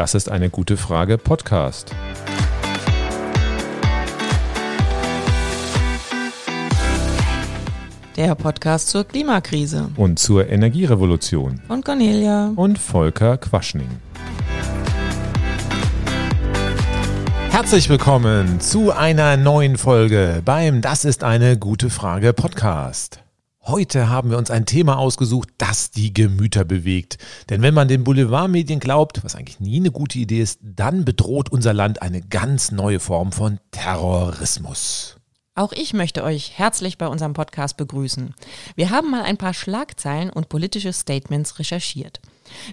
Das ist eine gute Frage Podcast. Der Podcast zur Klimakrise. Und zur Energierevolution. Von Cornelia. Und Volker Quaschning. Herzlich willkommen zu einer neuen Folge beim Das ist eine gute Frage Podcast. Heute haben wir uns ein Thema ausgesucht, das die Gemüter bewegt. Denn wenn man den Boulevardmedien glaubt, was eigentlich nie eine gute Idee ist, dann bedroht unser Land eine ganz neue Form von Terrorismus. Auch ich möchte euch herzlich bei unserem Podcast begrüßen. Wir haben mal ein paar Schlagzeilen und politische Statements recherchiert.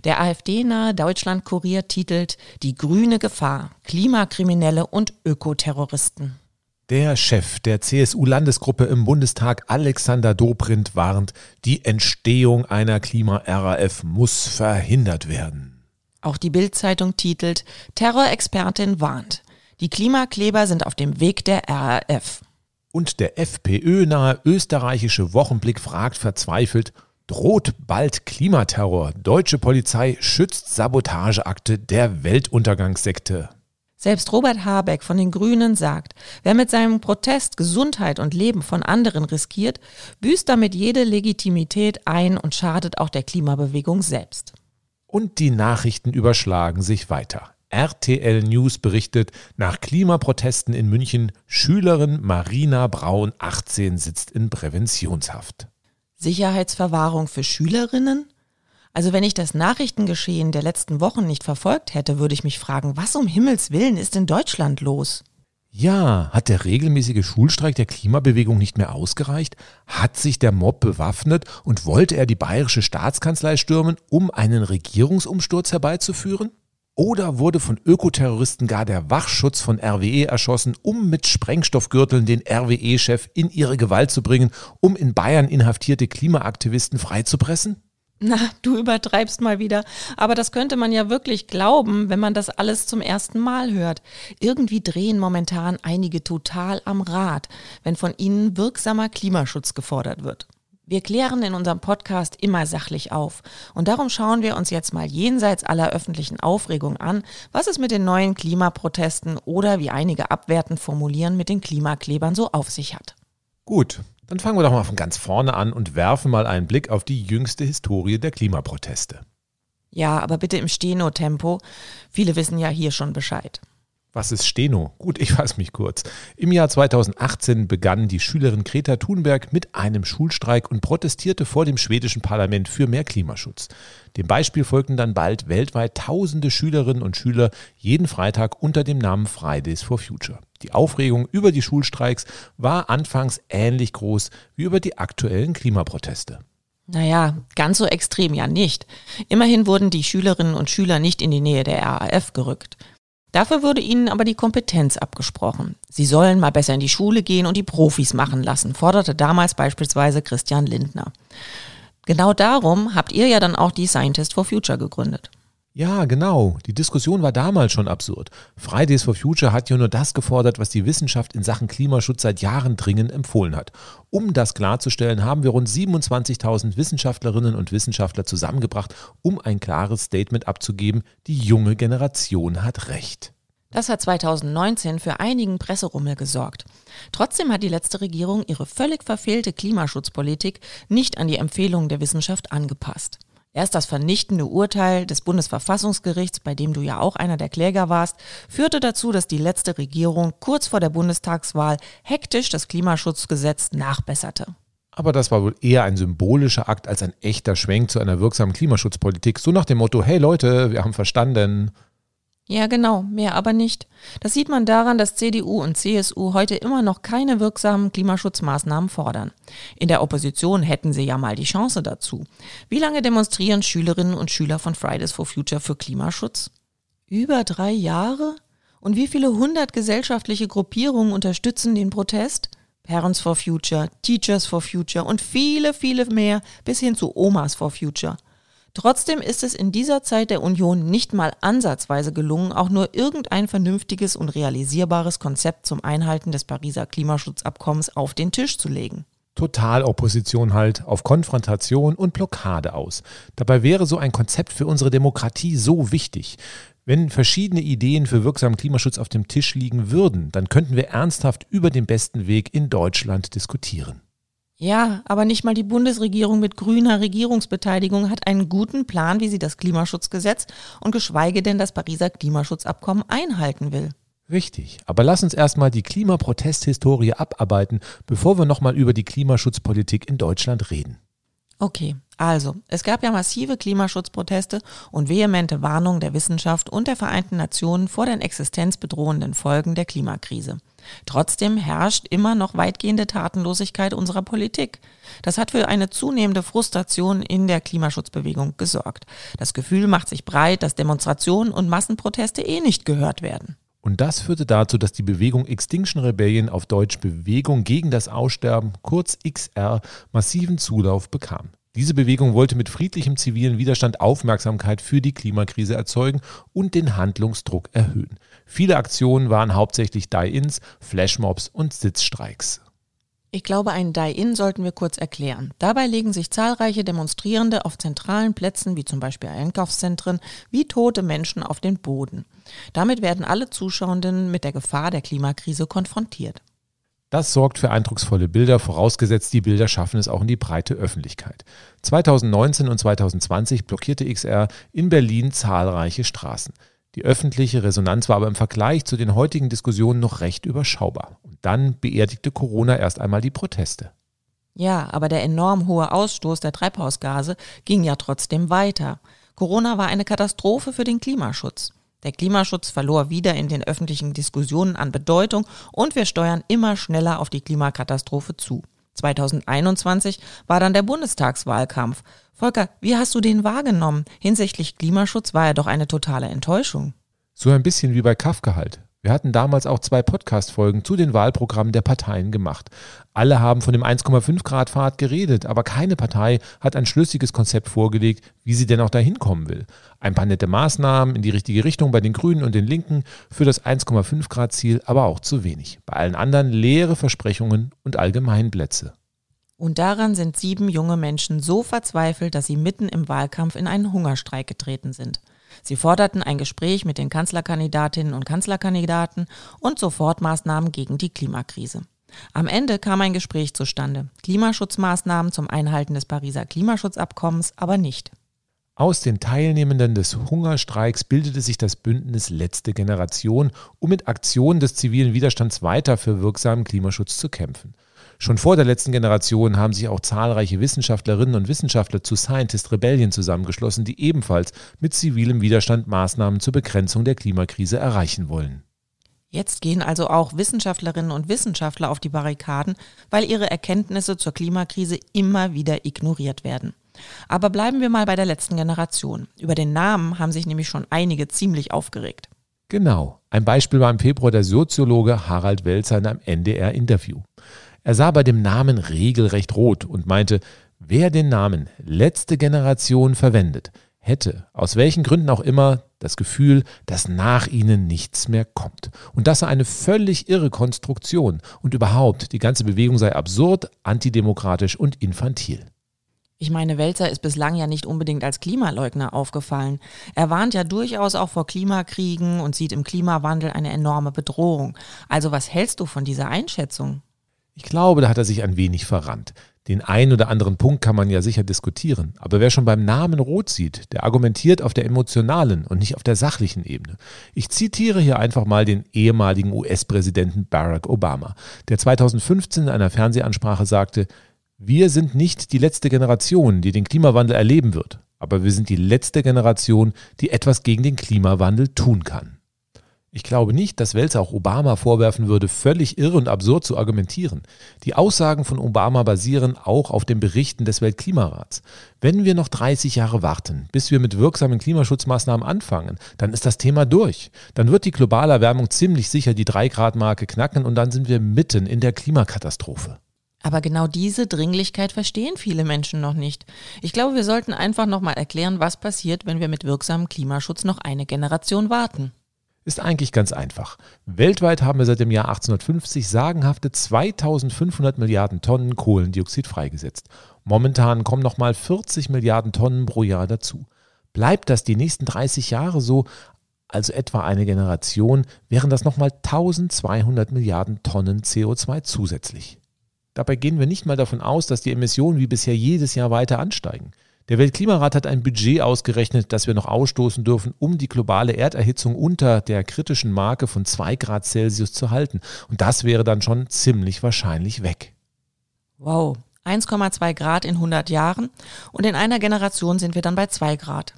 Der AfD-nahe Deutschland-Kurier titelt Die grüne Gefahr, Klimakriminelle und Ökoterroristen. Der Chef der CSU-Landesgruppe im Bundestag, Alexander Dobrindt, warnt, die Entstehung einer Klima-RAF muss verhindert werden. Auch die Bild-Zeitung titelt Terrorexpertin warnt. Die Klimakleber sind auf dem Weg der RAF. Und der FPÖ-nahe österreichische Wochenblick fragt verzweifelt, droht bald Klimaterror? Deutsche Polizei schützt Sabotageakte der Weltuntergangssekte. Selbst Robert Habeck von den Grünen sagt, wer mit seinem Protest Gesundheit und Leben von anderen riskiert, büßt damit jede Legitimität ein und schadet auch der Klimabewegung selbst. Und die Nachrichten überschlagen sich weiter. RTL News berichtet, nach Klimaprotesten in München, Schülerin Marina Braun, 18, sitzt in Präventionshaft. Sicherheitsverwahrung für Schülerinnen? Also wenn ich das Nachrichtengeschehen der letzten Wochen nicht verfolgt hätte, würde ich mich fragen, was um Himmels willen ist in Deutschland los? Ja, hat der regelmäßige Schulstreik der Klimabewegung nicht mehr ausgereicht? Hat sich der Mob bewaffnet und wollte er die bayerische Staatskanzlei stürmen, um einen Regierungsumsturz herbeizuführen? Oder wurde von Ökoterroristen gar der Wachschutz von RWE erschossen, um mit Sprengstoffgürteln den RWE-Chef in ihre Gewalt zu bringen, um in Bayern inhaftierte Klimaaktivisten freizupressen? Na, du übertreibst mal wieder. Aber das könnte man ja wirklich glauben, wenn man das alles zum ersten Mal hört. Irgendwie drehen momentan einige total am Rad, wenn von ihnen wirksamer Klimaschutz gefordert wird. Wir klären in unserem Podcast immer sachlich auf. Und darum schauen wir uns jetzt mal jenseits aller öffentlichen Aufregung an, was es mit den neuen Klimaprotesten oder wie einige abwertend formulieren, mit den Klimaklebern so auf sich hat. Gut, dann fangen wir doch mal von ganz vorne an und werfen mal einen Blick auf die jüngste Historie der Klimaproteste. Ja, aber bitte im Steno-Tempo. Viele wissen ja hier schon Bescheid. Was ist Steno? Gut, ich fasse mich kurz. Im Jahr 2018 begann die Schülerin Greta Thunberg mit einem Schulstreik und protestierte vor dem schwedischen Parlament für mehr Klimaschutz. Dem Beispiel folgten dann bald weltweit tausende Schülerinnen und Schüler jeden Freitag unter dem Namen Fridays for Future. Die Aufregung über die Schulstreiks war anfangs ähnlich groß wie über die aktuellen Klimaproteste. Naja, ganz so extrem ja nicht. Immerhin wurden die Schülerinnen und Schüler nicht in die Nähe der RAF gerückt. Dafür wurde ihnen aber die Kompetenz abgesprochen. Sie sollen mal besser in die Schule gehen und die Profis machen lassen, forderte damals beispielsweise Christian Lindner. Genau darum habt ihr ja dann auch die Scientist for Future gegründet. Ja, genau. Die Diskussion war damals schon absurd. Fridays for Future hat ja nur das gefordert, was die Wissenschaft in Sachen Klimaschutz seit Jahren dringend empfohlen hat. Um das klarzustellen, haben wir rund 27.000 Wissenschaftlerinnen und Wissenschaftler zusammengebracht, um ein klares Statement abzugeben, die junge Generation hat Recht. Das hat 2019 für einigen Presserummel gesorgt. Trotzdem hat die letzte Regierung ihre völlig verfehlte Klimaschutzpolitik nicht an die Empfehlungen der Wissenschaft angepasst. Erst das vernichtende Urteil des Bundesverfassungsgerichts, bei dem du ja auch einer der Kläger warst, führte dazu, dass die letzte Regierung kurz vor der Bundestagswahl hektisch das Klimaschutzgesetz nachbesserte. Aber das war wohl eher ein symbolischer Akt als ein echter Schwenk zu einer wirksamen Klimaschutzpolitik. So nach dem Motto, hey Leute, wir haben verstanden. Ja, genau, mehr aber nicht. Das sieht man daran, dass CDU und CSU heute immer noch keine wirksamen Klimaschutzmaßnahmen fordern. In der Opposition hätten sie ja mal die Chance dazu. Wie lange demonstrieren Schülerinnen und Schüler von Fridays for Future für Klimaschutz? Über drei Jahre? Und wie viele hundert gesellschaftliche Gruppierungen unterstützen den Protest? Parents for Future, Teachers for Future und viele, viele mehr bis hin zu Omas for Future. Trotzdem ist es in dieser Zeit der Union nicht mal ansatzweise gelungen, auch nur irgendein vernünftiges und realisierbares Konzept zum Einhalten des Pariser Klimaschutzabkommens auf den Tisch zu legen. Totalopposition halt auf Konfrontation und Blockade aus. Dabei wäre so ein Konzept für unsere Demokratie so wichtig. Wenn verschiedene Ideen für wirksamen Klimaschutz auf dem Tisch liegen würden, dann könnten wir ernsthaft über den besten Weg in Deutschland diskutieren. Ja, aber nicht mal die Bundesregierung mit grüner Regierungsbeteiligung hat einen guten Plan, wie sie das Klimaschutzgesetz und geschweige denn das Pariser Klimaschutzabkommen einhalten will. Richtig, aber lass uns erstmal die Klimaprotesthistorie abarbeiten, bevor wir nochmal über die Klimaschutzpolitik in Deutschland reden. Okay, also, es gab ja massive Klimaschutzproteste und vehemente Warnungen der Wissenschaft und der Vereinten Nationen vor den existenzbedrohenden Folgen der Klimakrise. Trotzdem herrscht immer noch weitgehende Tatenlosigkeit unserer Politik. Das hat für eine zunehmende Frustration in der Klimaschutzbewegung gesorgt. Das Gefühl macht sich breit, dass Demonstrationen und Massenproteste eh nicht gehört werden. Und das führte dazu, dass die Bewegung Extinction Rebellion auf Deutsch Bewegung gegen das Aussterben, kurz XR, massiven Zulauf bekam. Diese Bewegung wollte mit friedlichem zivilen Widerstand Aufmerksamkeit für die Klimakrise erzeugen und den Handlungsdruck erhöhen. Viele Aktionen waren hauptsächlich Die-Ins, Flashmobs und Sitzstreiks. Ich glaube, ein Die-In sollten wir kurz erklären. Dabei legen sich zahlreiche Demonstrierende auf zentralen Plätzen, wie zum Beispiel Einkaufszentren, wie tote Menschen auf den Boden. Damit werden alle Zuschauenden mit der Gefahr der Klimakrise konfrontiert. Das sorgt für eindrucksvolle Bilder, vorausgesetzt die Bilder schaffen es auch in die breite Öffentlichkeit. 2019 und 2020 blockierte XR in Berlin zahlreiche Straßen. Die öffentliche Resonanz war aber im Vergleich zu den heutigen Diskussionen noch recht überschaubar. Und dann beerdigte Corona erst einmal die Proteste. Ja, aber der enorm hohe Ausstoß der Treibhausgase ging ja trotzdem weiter. Corona war eine Katastrophe für den Klimaschutz. Der Klimaschutz verlor wieder in den öffentlichen Diskussionen an Bedeutung und wir steuern immer schneller auf die Klimakatastrophe zu. 2021 war dann der Bundestagswahlkampf. Volker, wie hast du den wahrgenommen? Hinsichtlich Klimaschutz war er doch eine totale Enttäuschung. So ein bisschen wie bei Kafka halt. Wir hatten damals auch zwei Podcast-Folgen zu den Wahlprogrammen der Parteien gemacht. Alle haben von dem 1,5 Grad Pfad geredet, aber keine Partei hat ein schlüssiges Konzept vorgelegt, wie sie denn auch dahin kommen will. Ein paar nette Maßnahmen in die richtige Richtung bei den Grünen und den Linken, für das 1,5 Grad Ziel aber auch zu wenig. Bei allen anderen leere Versprechungen und Allgemeinplätze. Und daran sind sieben junge Menschen so verzweifelt, dass sie mitten im Wahlkampf in einen Hungerstreik getreten sind. Sie forderten ein Gespräch mit den Kanzlerkandidatinnen und Kanzlerkandidaten und Sofortmaßnahmen gegen die Klimakrise. Am Ende kam ein Gespräch zustande. Klimaschutzmaßnahmen zum Einhalten des Pariser Klimaschutzabkommens aber nicht. Aus den Teilnehmenden des Hungerstreiks bildete sich das Bündnis Letzte Generation, um mit Aktionen des zivilen Widerstands weiter für wirksamen Klimaschutz zu kämpfen. Schon vor der letzten Generation haben sich auch zahlreiche Wissenschaftlerinnen und Wissenschaftler zu Scientist Rebellion zusammengeschlossen, die ebenfalls mit zivilem Widerstand Maßnahmen zur Begrenzung der Klimakrise erreichen wollen. Jetzt gehen also auch Wissenschaftlerinnen und Wissenschaftler auf die Barrikaden, weil ihre Erkenntnisse zur Klimakrise immer wieder ignoriert werden. Aber bleiben wir mal bei der letzten Generation. Über den Namen haben sich nämlich schon einige ziemlich aufgeregt. Genau. Ein Beispiel war im Februar der Soziologe Harald Welzer in einem NDR-Interview. Er sah bei dem Namen regelrecht rot und meinte, wer den Namen letzte Generation verwendet, hätte, aus welchen Gründen auch immer, das Gefühl, dass nach ihnen nichts mehr kommt. Und das sei eine völlig irre Konstruktion und überhaupt, die ganze Bewegung sei absurd, antidemokratisch und infantil. Ich meine, Welzer ist bislang ja nicht unbedingt als Klimaleugner aufgefallen. Er warnt ja durchaus auch vor Klimakriegen und sieht im Klimawandel eine enorme Bedrohung. Also was hältst du von dieser Einschätzung? Ich glaube, da hat er sich ein wenig verrannt. Den einen oder anderen Punkt kann man ja sicher diskutieren, aber wer schon beim Namen Rot sieht, der argumentiert auf der emotionalen und nicht auf der sachlichen Ebene. Ich zitiere hier einfach mal den ehemaligen US-Präsidenten Barack Obama, der 2015 in einer Fernsehansprache sagte, wir sind nicht die letzte Generation, die den Klimawandel erleben wird, aber wir sind die letzte Generation, die etwas gegen den Klimawandel tun kann. Ich glaube nicht, dass Welzer auch Obama vorwerfen würde, völlig irre und absurd zu argumentieren. Die Aussagen von Obama basieren auch auf den Berichten des Weltklimarats. Wenn wir noch 30 Jahre warten, bis wir mit wirksamen Klimaschutzmaßnahmen anfangen, dann ist das Thema durch. Dann wird die globale Erwärmung ziemlich sicher die 3-Grad-Marke knacken und dann sind wir mitten in der Klimakatastrophe. Aber genau diese Dringlichkeit verstehen viele Menschen noch nicht. Ich glaube, wir sollten einfach nochmal erklären, was passiert, wenn wir mit wirksamem Klimaschutz noch eine Generation warten ist eigentlich ganz einfach. Weltweit haben wir seit dem Jahr 1850 sagenhafte 2500 Milliarden Tonnen Kohlendioxid freigesetzt. Momentan kommen nochmal 40 Milliarden Tonnen pro Jahr dazu. Bleibt das die nächsten 30 Jahre so, also etwa eine Generation, wären das nochmal 1200 Milliarden Tonnen CO2 zusätzlich. Dabei gehen wir nicht mal davon aus, dass die Emissionen wie bisher jedes Jahr weiter ansteigen. Der Weltklimarat hat ein Budget ausgerechnet, das wir noch ausstoßen dürfen, um die globale Erderhitzung unter der kritischen Marke von 2 Grad Celsius zu halten. Und das wäre dann schon ziemlich wahrscheinlich weg. Wow, 1,2 Grad in 100 Jahren und in einer Generation sind wir dann bei 2 Grad.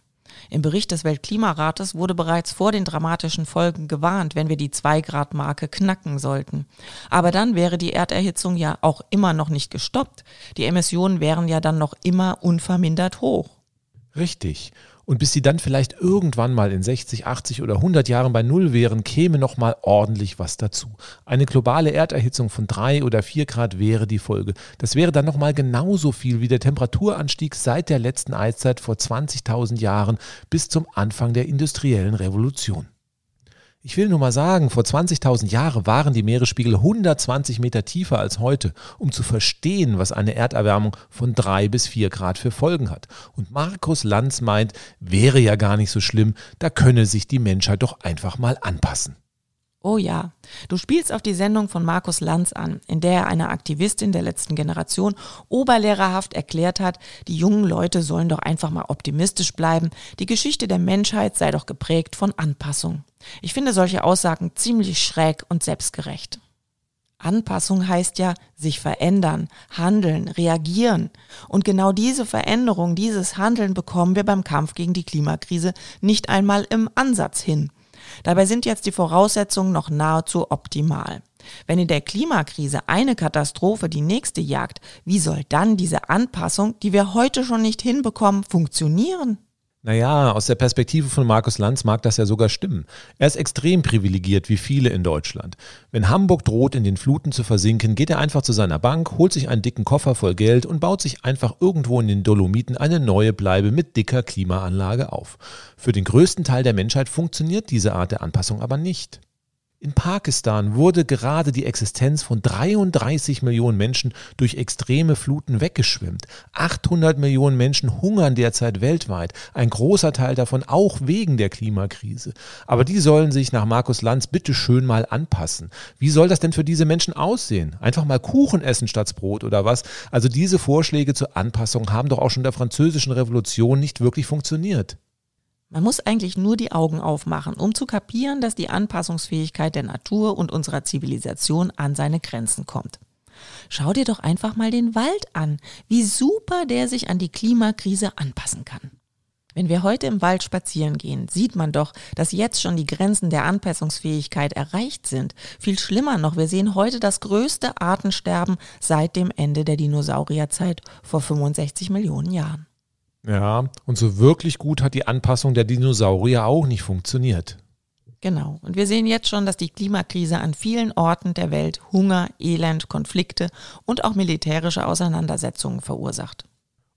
Im Bericht des Weltklimarates wurde bereits vor den dramatischen Folgen gewarnt, wenn wir die 2-Grad-Marke knacken sollten. Aber dann wäre die Erderhitzung ja auch immer noch nicht gestoppt. Die Emissionen wären ja dann noch immer unvermindert hoch. Richtig. Und bis sie dann vielleicht irgendwann mal in 60, 80 oder 100 Jahren bei Null wären, käme noch mal ordentlich was dazu. Eine globale Erderhitzung von 3 oder 4 Grad wäre die Folge. Das wäre dann noch mal genauso viel wie der Temperaturanstieg seit der letzten Eiszeit vor 20.000 Jahren bis zum Anfang der industriellen Revolution. Ich will nur mal sagen, vor 20.000 Jahren waren die Meeresspiegel 120 Meter tiefer als heute, um zu verstehen, was eine Erderwärmung von drei bis vier Grad für Folgen hat. Und Markus Lanz meint, wäre ja gar nicht so schlimm, da könne sich die Menschheit doch einfach mal anpassen. Oh ja, du spielst auf die Sendung von Markus Lanz an, in der er einer Aktivistin der letzten Generation oberlehrerhaft erklärt hat, die jungen Leute sollen doch einfach mal optimistisch bleiben, die Geschichte der Menschheit sei doch geprägt von Anpassung. Ich finde solche Aussagen ziemlich schräg und selbstgerecht. Anpassung heißt ja sich verändern, handeln, reagieren. Und genau diese Veränderung, dieses Handeln bekommen wir beim Kampf gegen die Klimakrise nicht einmal im Ansatz hin. Dabei sind jetzt die Voraussetzungen noch nahezu optimal. Wenn in der Klimakrise eine Katastrophe die nächste jagt, wie soll dann diese Anpassung, die wir heute schon nicht hinbekommen, funktionieren? Naja, aus der Perspektive von Markus Lanz mag das ja sogar stimmen. Er ist extrem privilegiert, wie viele in Deutschland. Wenn Hamburg droht, in den Fluten zu versinken, geht er einfach zu seiner Bank, holt sich einen dicken Koffer voll Geld und baut sich einfach irgendwo in den Dolomiten eine neue Bleibe mit dicker Klimaanlage auf. Für den größten Teil der Menschheit funktioniert diese Art der Anpassung aber nicht. In Pakistan wurde gerade die Existenz von 33 Millionen Menschen durch extreme Fluten weggeschwemmt. 800 Millionen Menschen hungern derzeit weltweit, ein großer Teil davon auch wegen der Klimakrise. Aber die sollen sich nach Markus Lanz bitte schön mal anpassen. Wie soll das denn für diese Menschen aussehen? Einfach mal Kuchen essen statt Brot oder was? Also diese Vorschläge zur Anpassung haben doch auch schon der französischen Revolution nicht wirklich funktioniert. Man muss eigentlich nur die Augen aufmachen, um zu kapieren, dass die Anpassungsfähigkeit der Natur und unserer Zivilisation an seine Grenzen kommt. Schau dir doch einfach mal den Wald an, wie super der sich an die Klimakrise anpassen kann. Wenn wir heute im Wald spazieren gehen, sieht man doch, dass jetzt schon die Grenzen der Anpassungsfähigkeit erreicht sind. Viel schlimmer noch, wir sehen heute das größte Artensterben seit dem Ende der Dinosaurierzeit vor 65 Millionen Jahren. Ja, und so wirklich gut hat die Anpassung der Dinosaurier auch nicht funktioniert. Genau. Und wir sehen jetzt schon, dass die Klimakrise an vielen Orten der Welt Hunger, Elend, Konflikte und auch militärische Auseinandersetzungen verursacht.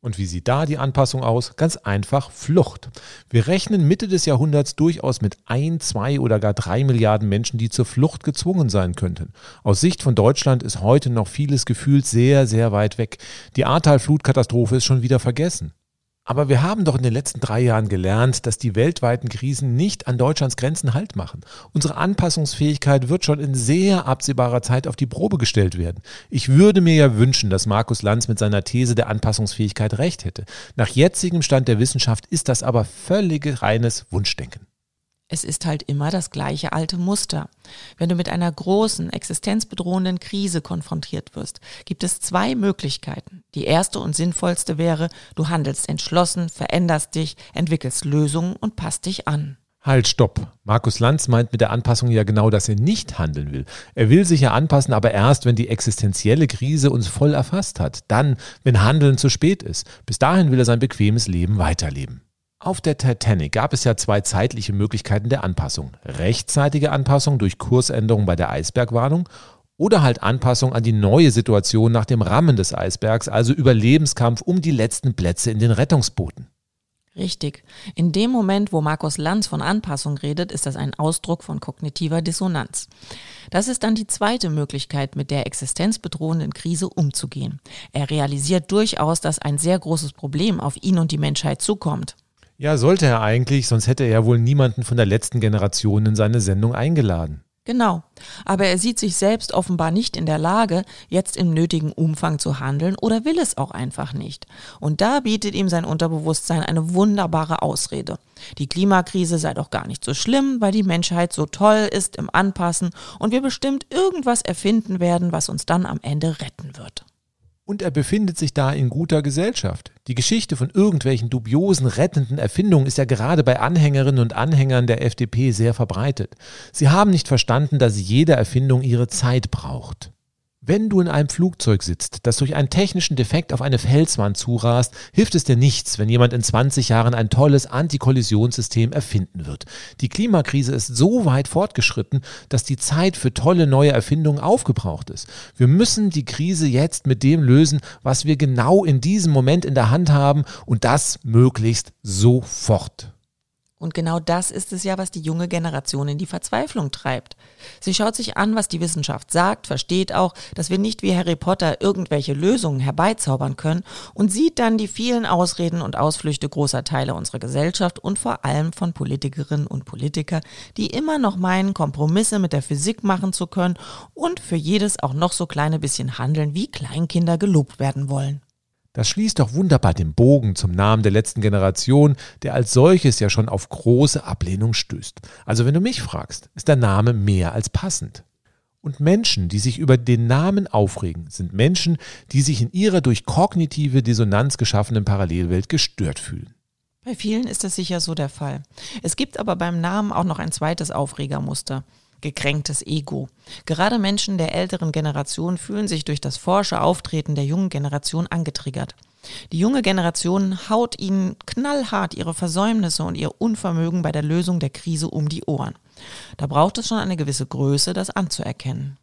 Und wie sieht da die Anpassung aus? Ganz einfach Flucht. Wir rechnen Mitte des Jahrhunderts durchaus mit ein, zwei oder gar drei Milliarden Menschen, die zur Flucht gezwungen sein könnten. Aus Sicht von Deutschland ist heute noch vieles gefühlt sehr, sehr weit weg. Die Ahrtal-Flutkatastrophe ist schon wieder vergessen. Aber wir haben doch in den letzten drei Jahren gelernt, dass die weltweiten Krisen nicht an Deutschlands Grenzen Halt machen. Unsere Anpassungsfähigkeit wird schon in sehr absehbarer Zeit auf die Probe gestellt werden. Ich würde mir ja wünschen, dass Markus Lanz mit seiner These der Anpassungsfähigkeit recht hätte. Nach jetzigem Stand der Wissenschaft ist das aber völlig reines Wunschdenken. Es ist halt immer das gleiche alte Muster. Wenn du mit einer großen, existenzbedrohenden Krise konfrontiert wirst, gibt es zwei Möglichkeiten. Die erste und sinnvollste wäre, du handelst entschlossen, veränderst dich, entwickelst Lösungen und passt dich an. Halt, stopp. Markus Lanz meint mit der Anpassung ja genau, dass er nicht handeln will. Er will sich ja anpassen, aber erst, wenn die existenzielle Krise uns voll erfasst hat. Dann, wenn Handeln zu spät ist. Bis dahin will er sein bequemes Leben weiterleben. Auf der Titanic gab es ja zwei zeitliche Möglichkeiten der Anpassung. Rechtzeitige Anpassung durch Kursänderung bei der Eisbergwarnung oder halt Anpassung an die neue Situation nach dem Rammen des Eisbergs, also Überlebenskampf um die letzten Plätze in den Rettungsbooten. Richtig. In dem Moment, wo Markus Lanz von Anpassung redet, ist das ein Ausdruck von kognitiver Dissonanz. Das ist dann die zweite Möglichkeit, mit der existenzbedrohenden Krise umzugehen. Er realisiert durchaus, dass ein sehr großes Problem auf ihn und die Menschheit zukommt. Ja, sollte er eigentlich, sonst hätte er ja wohl niemanden von der letzten Generation in seine Sendung eingeladen. Genau. Aber er sieht sich selbst offenbar nicht in der Lage, jetzt im nötigen Umfang zu handeln oder will es auch einfach nicht. Und da bietet ihm sein Unterbewusstsein eine wunderbare Ausrede. Die Klimakrise sei doch gar nicht so schlimm, weil die Menschheit so toll ist im Anpassen und wir bestimmt irgendwas erfinden werden, was uns dann am Ende retten wird. Und er befindet sich da in guter Gesellschaft. Die Geschichte von irgendwelchen dubiosen, rettenden Erfindungen ist ja gerade bei Anhängerinnen und Anhängern der FDP sehr verbreitet. Sie haben nicht verstanden, dass jede Erfindung ihre Zeit braucht. Wenn du in einem Flugzeug sitzt, das durch einen technischen Defekt auf eine Felswand zurast, hilft es dir nichts, wenn jemand in 20 Jahren ein tolles Antikollisionssystem erfinden wird. Die Klimakrise ist so weit fortgeschritten, dass die Zeit für tolle neue Erfindungen aufgebraucht ist. Wir müssen die Krise jetzt mit dem lösen, was wir genau in diesem Moment in der Hand haben und das möglichst sofort. Und genau das ist es ja, was die junge Generation in die Verzweiflung treibt. Sie schaut sich an, was die Wissenschaft sagt, versteht auch, dass wir nicht wie Harry Potter irgendwelche Lösungen herbeizaubern können und sieht dann die vielen Ausreden und Ausflüchte großer Teile unserer Gesellschaft und vor allem von Politikerinnen und Politikern, die immer noch meinen, Kompromisse mit der Physik machen zu können und für jedes auch noch so kleine bisschen handeln, wie Kleinkinder gelobt werden wollen. Das schließt doch wunderbar den Bogen zum Namen der letzten Generation, der als solches ja schon auf große Ablehnung stößt. Also wenn du mich fragst, ist der Name mehr als passend. Und Menschen, die sich über den Namen aufregen, sind Menschen, die sich in ihrer durch kognitive Dissonanz geschaffenen Parallelwelt gestört fühlen. Bei vielen ist das sicher so der Fall. Es gibt aber beim Namen auch noch ein zweites Aufregermuster gekränktes Ego. Gerade Menschen der älteren Generation fühlen sich durch das forsche Auftreten der jungen Generation angetriggert. Die junge Generation haut ihnen knallhart ihre Versäumnisse und ihr Unvermögen bei der Lösung der Krise um die Ohren. Da braucht es schon eine gewisse Größe, das anzuerkennen.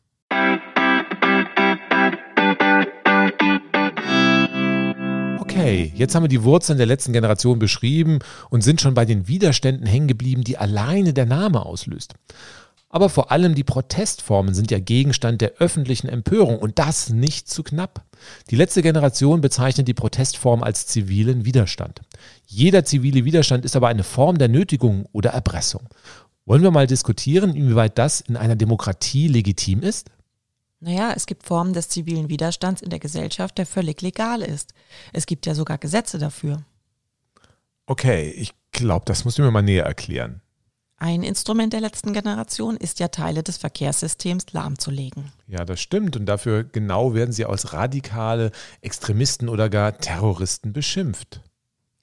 Okay, jetzt haben wir die Wurzeln der letzten Generation beschrieben und sind schon bei den Widerständen hängen geblieben, die alleine der Name auslöst. Aber vor allem die Protestformen sind ja Gegenstand der öffentlichen Empörung und das nicht zu knapp. Die letzte Generation bezeichnet die Protestform als zivilen Widerstand. Jeder zivile Widerstand ist aber eine Form der Nötigung oder Erpressung. Wollen wir mal diskutieren, inwieweit das in einer Demokratie legitim ist? Naja, es gibt Formen des zivilen Widerstands in der Gesellschaft, der völlig legal ist. Es gibt ja sogar Gesetze dafür. Okay, ich glaube, das musst du mir mal näher erklären. Ein Instrument der letzten Generation ist ja Teile des Verkehrssystems lahmzulegen. Ja, das stimmt. Und dafür genau werden sie als radikale Extremisten oder gar Terroristen beschimpft.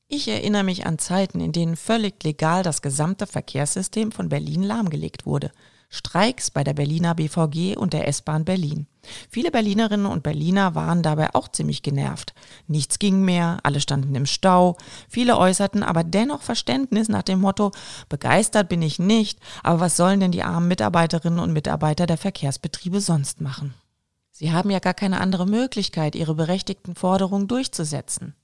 Ich erinnere mich an Zeiten, in denen völlig legal das gesamte Verkehrssystem von Berlin lahmgelegt wurde. Streiks bei der Berliner BVG und der S-Bahn Berlin. Viele Berlinerinnen und Berliner waren dabei auch ziemlich genervt. Nichts ging mehr, alle standen im Stau. Viele äußerten aber dennoch Verständnis nach dem Motto, begeistert bin ich nicht, aber was sollen denn die armen Mitarbeiterinnen und Mitarbeiter der Verkehrsbetriebe sonst machen? Sie haben ja gar keine andere Möglichkeit, ihre berechtigten Forderungen durchzusetzen.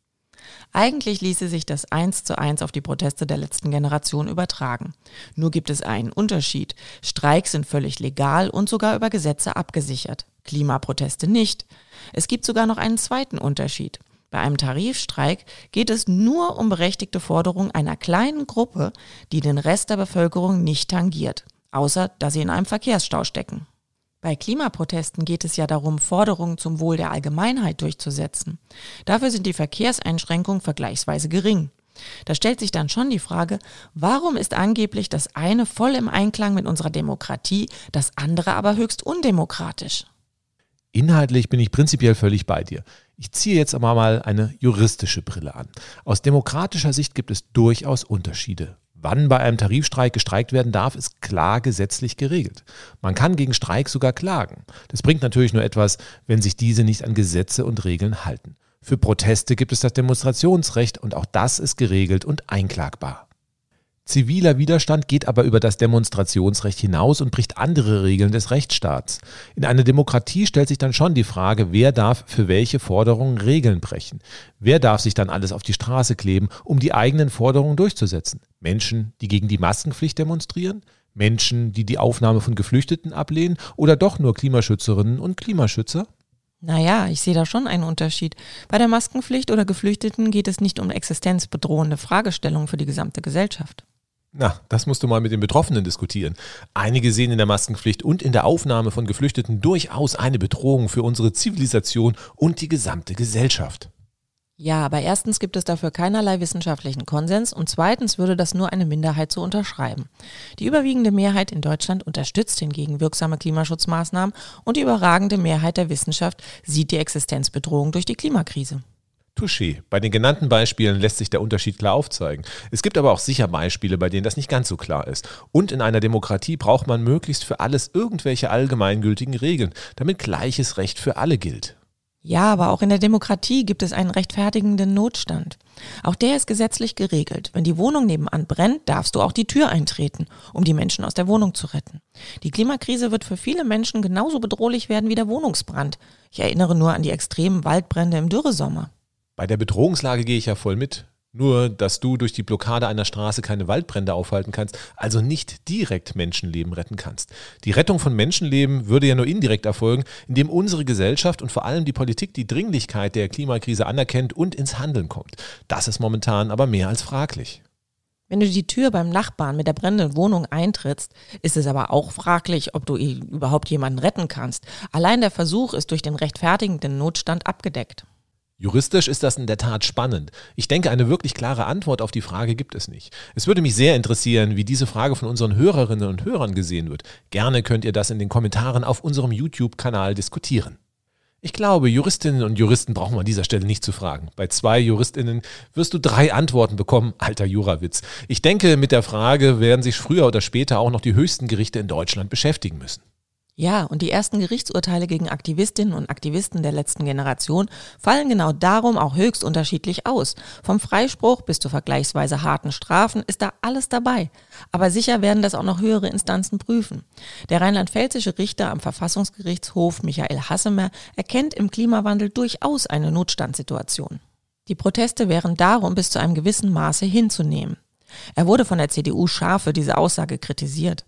Eigentlich ließe sich das eins zu eins auf die Proteste der letzten Generation übertragen. Nur gibt es einen Unterschied. Streiks sind völlig legal und sogar über Gesetze abgesichert. Klimaproteste nicht. Es gibt sogar noch einen zweiten Unterschied. Bei einem Tarifstreik geht es nur um berechtigte Forderungen einer kleinen Gruppe, die den Rest der Bevölkerung nicht tangiert, außer dass sie in einem Verkehrsstau stecken. Bei Klimaprotesten geht es ja darum, Forderungen zum Wohl der Allgemeinheit durchzusetzen. Dafür sind die Verkehrseinschränkungen vergleichsweise gering. Da stellt sich dann schon die Frage, warum ist angeblich das eine voll im Einklang mit unserer Demokratie, das andere aber höchst undemokratisch? Inhaltlich bin ich prinzipiell völlig bei dir. Ich ziehe jetzt aber mal eine juristische Brille an. Aus demokratischer Sicht gibt es durchaus Unterschiede. Wann bei einem Tarifstreik gestreikt werden darf, ist klar gesetzlich geregelt. Man kann gegen Streik sogar klagen. Das bringt natürlich nur etwas, wenn sich diese nicht an Gesetze und Regeln halten. Für Proteste gibt es das Demonstrationsrecht und auch das ist geregelt und einklagbar. Ziviler Widerstand geht aber über das Demonstrationsrecht hinaus und bricht andere Regeln des Rechtsstaats. In einer Demokratie stellt sich dann schon die Frage, wer darf für welche Forderungen Regeln brechen? Wer darf sich dann alles auf die Straße kleben, um die eigenen Forderungen durchzusetzen? Menschen, die gegen die Maskenpflicht demonstrieren? Menschen, die die Aufnahme von Geflüchteten ablehnen? Oder doch nur Klimaschützerinnen und Klimaschützer? Naja, ich sehe da schon einen Unterschied. Bei der Maskenpflicht oder Geflüchteten geht es nicht um existenzbedrohende Fragestellungen für die gesamte Gesellschaft. Na, das musst du mal mit den Betroffenen diskutieren. Einige sehen in der Maskenpflicht und in der Aufnahme von Geflüchteten durchaus eine Bedrohung für unsere Zivilisation und die gesamte Gesellschaft. Ja, aber erstens gibt es dafür keinerlei wissenschaftlichen Konsens und zweitens würde das nur eine Minderheit so unterschreiben. Die überwiegende Mehrheit in Deutschland unterstützt hingegen wirksame Klimaschutzmaßnahmen und die überragende Mehrheit der Wissenschaft sieht die Existenzbedrohung durch die Klimakrise. Touché. Bei den genannten Beispielen lässt sich der Unterschied klar aufzeigen. Es gibt aber auch sicher Beispiele, bei denen das nicht ganz so klar ist. Und in einer Demokratie braucht man möglichst für alles irgendwelche allgemeingültigen Regeln, damit gleiches Recht für alle gilt. Ja, aber auch in der Demokratie gibt es einen rechtfertigenden Notstand. Auch der ist gesetzlich geregelt. Wenn die Wohnung nebenan brennt, darfst du auch die Tür eintreten, um die Menschen aus der Wohnung zu retten. Die Klimakrise wird für viele Menschen genauso bedrohlich werden wie der Wohnungsbrand. Ich erinnere nur an die extremen Waldbrände im Dürresommer. Bei der Bedrohungslage gehe ich ja voll mit. Nur, dass du durch die Blockade einer Straße keine Waldbrände aufhalten kannst, also nicht direkt Menschenleben retten kannst. Die Rettung von Menschenleben würde ja nur indirekt erfolgen, indem unsere Gesellschaft und vor allem die Politik die Dringlichkeit der Klimakrise anerkennt und ins Handeln kommt. Das ist momentan aber mehr als fraglich. Wenn du die Tür beim Nachbarn mit der brennenden Wohnung eintrittst, ist es aber auch fraglich, ob du überhaupt jemanden retten kannst. Allein der Versuch ist durch den rechtfertigenden Notstand abgedeckt. Juristisch ist das in der Tat spannend. Ich denke, eine wirklich klare Antwort auf die Frage gibt es nicht. Es würde mich sehr interessieren, wie diese Frage von unseren Hörerinnen und Hörern gesehen wird. Gerne könnt ihr das in den Kommentaren auf unserem YouTube-Kanal diskutieren. Ich glaube, Juristinnen und Juristen brauchen wir an dieser Stelle nicht zu fragen. Bei zwei Juristinnen wirst du drei Antworten bekommen. Alter Jurawitz. Ich denke, mit der Frage werden sich früher oder später auch noch die höchsten Gerichte in Deutschland beschäftigen müssen. Ja, und die ersten Gerichtsurteile gegen Aktivistinnen und Aktivisten der letzten Generation fallen genau darum auch höchst unterschiedlich aus. Vom Freispruch bis zu vergleichsweise harten Strafen ist da alles dabei. Aber sicher werden das auch noch höhere Instanzen prüfen. Der rheinland-pfälzische Richter am Verfassungsgerichtshof Michael Hassemer erkennt im Klimawandel durchaus eine Notstandssituation. Die Proteste wären darum bis zu einem gewissen Maße hinzunehmen. Er wurde von der CDU scharf für diese Aussage kritisiert.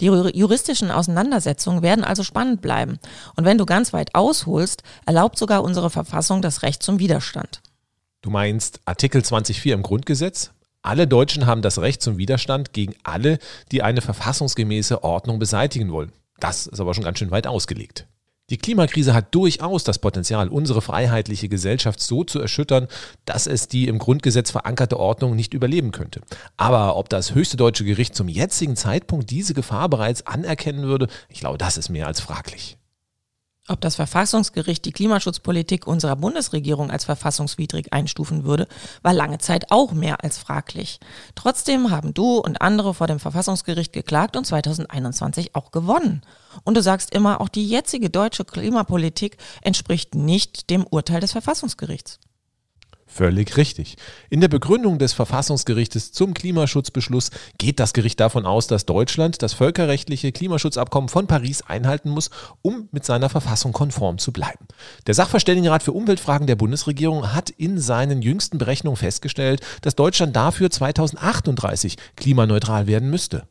Die juristischen Auseinandersetzungen werden also spannend bleiben. Und wenn du ganz weit ausholst, erlaubt sogar unsere Verfassung das Recht zum Widerstand. Du meinst Artikel 20.4 im Grundgesetz? Alle Deutschen haben das Recht zum Widerstand gegen alle, die eine verfassungsgemäße Ordnung beseitigen wollen. Das ist aber schon ganz schön weit ausgelegt. Die Klimakrise hat durchaus das Potenzial, unsere freiheitliche Gesellschaft so zu erschüttern, dass es die im Grundgesetz verankerte Ordnung nicht überleben könnte. Aber ob das höchste deutsche Gericht zum jetzigen Zeitpunkt diese Gefahr bereits anerkennen würde, ich glaube, das ist mehr als fraglich. Ob das Verfassungsgericht die Klimaschutzpolitik unserer Bundesregierung als verfassungswidrig einstufen würde, war lange Zeit auch mehr als fraglich. Trotzdem haben du und andere vor dem Verfassungsgericht geklagt und 2021 auch gewonnen. Und du sagst immer, auch die jetzige deutsche Klimapolitik entspricht nicht dem Urteil des Verfassungsgerichts. Völlig richtig. In der Begründung des Verfassungsgerichtes zum Klimaschutzbeschluss geht das Gericht davon aus, dass Deutschland das völkerrechtliche Klimaschutzabkommen von Paris einhalten muss, um mit seiner Verfassung konform zu bleiben. Der Sachverständigenrat für Umweltfragen der Bundesregierung hat in seinen jüngsten Berechnungen festgestellt, dass Deutschland dafür 2038 klimaneutral werden müsste.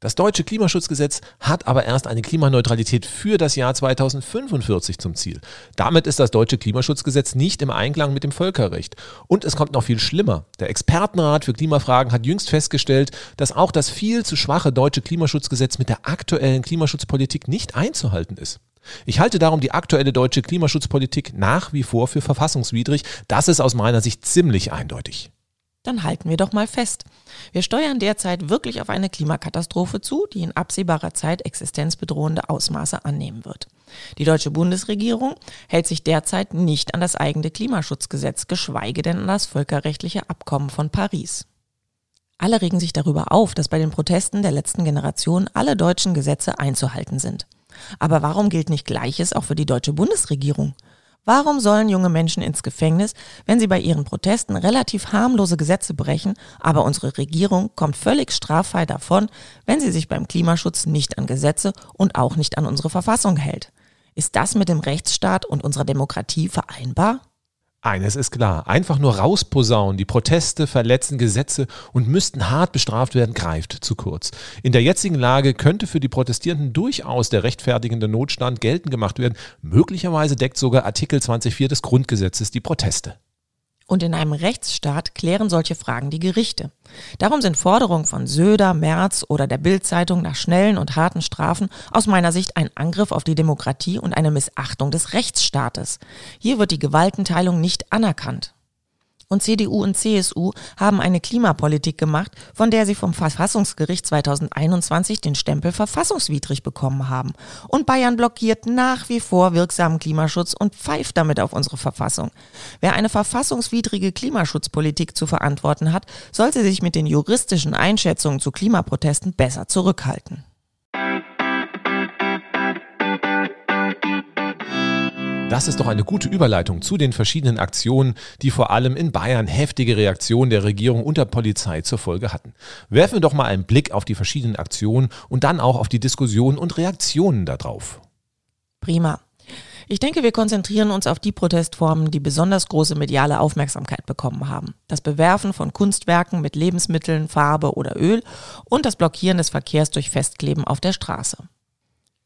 Das deutsche Klimaschutzgesetz hat aber erst eine Klimaneutralität für das Jahr 2045 zum Ziel. Damit ist das deutsche Klimaschutzgesetz nicht im Einklang mit dem Völkerrecht. Und es kommt noch viel schlimmer. Der Expertenrat für Klimafragen hat jüngst festgestellt, dass auch das viel zu schwache deutsche Klimaschutzgesetz mit der aktuellen Klimaschutzpolitik nicht einzuhalten ist. Ich halte darum die aktuelle deutsche Klimaschutzpolitik nach wie vor für verfassungswidrig. Das ist aus meiner Sicht ziemlich eindeutig. Dann halten wir doch mal fest. Wir steuern derzeit wirklich auf eine Klimakatastrophe zu, die in absehbarer Zeit existenzbedrohende Ausmaße annehmen wird. Die deutsche Bundesregierung hält sich derzeit nicht an das eigene Klimaschutzgesetz, geschweige denn an das völkerrechtliche Abkommen von Paris. Alle regen sich darüber auf, dass bei den Protesten der letzten Generation alle deutschen Gesetze einzuhalten sind. Aber warum gilt nicht Gleiches auch für die deutsche Bundesregierung? Warum sollen junge Menschen ins Gefängnis, wenn sie bei ihren Protesten relativ harmlose Gesetze brechen, aber unsere Regierung kommt völlig straffrei davon, wenn sie sich beim Klimaschutz nicht an Gesetze und auch nicht an unsere Verfassung hält? Ist das mit dem Rechtsstaat und unserer Demokratie vereinbar? Eines ist klar, einfach nur rausposaunen, die Proteste verletzen Gesetze und müssten hart bestraft werden, greift zu kurz. In der jetzigen Lage könnte für die Protestierenden durchaus der rechtfertigende Notstand geltend gemacht werden. Möglicherweise deckt sogar Artikel 24 des Grundgesetzes die Proteste. Und in einem Rechtsstaat klären solche Fragen die Gerichte. Darum sind Forderungen von Söder, Merz oder der Bild-Zeitung nach schnellen und harten Strafen aus meiner Sicht ein Angriff auf die Demokratie und eine Missachtung des Rechtsstaates. Hier wird die Gewaltenteilung nicht anerkannt und CDU und CSU haben eine Klimapolitik gemacht, von der sie vom Verfassungsgericht 2021 den Stempel verfassungswidrig bekommen haben. Und Bayern blockiert nach wie vor wirksamen Klimaschutz und pfeift damit auf unsere Verfassung. Wer eine verfassungswidrige Klimaschutzpolitik zu verantworten hat, sollte sich mit den juristischen Einschätzungen zu Klimaprotesten besser zurückhalten. Das ist doch eine gute Überleitung zu den verschiedenen Aktionen, die vor allem in Bayern heftige Reaktionen der Regierung und der Polizei zur Folge hatten. Werfen wir doch mal einen Blick auf die verschiedenen Aktionen und dann auch auf die Diskussionen und Reaktionen darauf. Prima. Ich denke, wir konzentrieren uns auf die Protestformen, die besonders große mediale Aufmerksamkeit bekommen haben. Das Bewerfen von Kunstwerken mit Lebensmitteln, Farbe oder Öl und das Blockieren des Verkehrs durch Festkleben auf der Straße.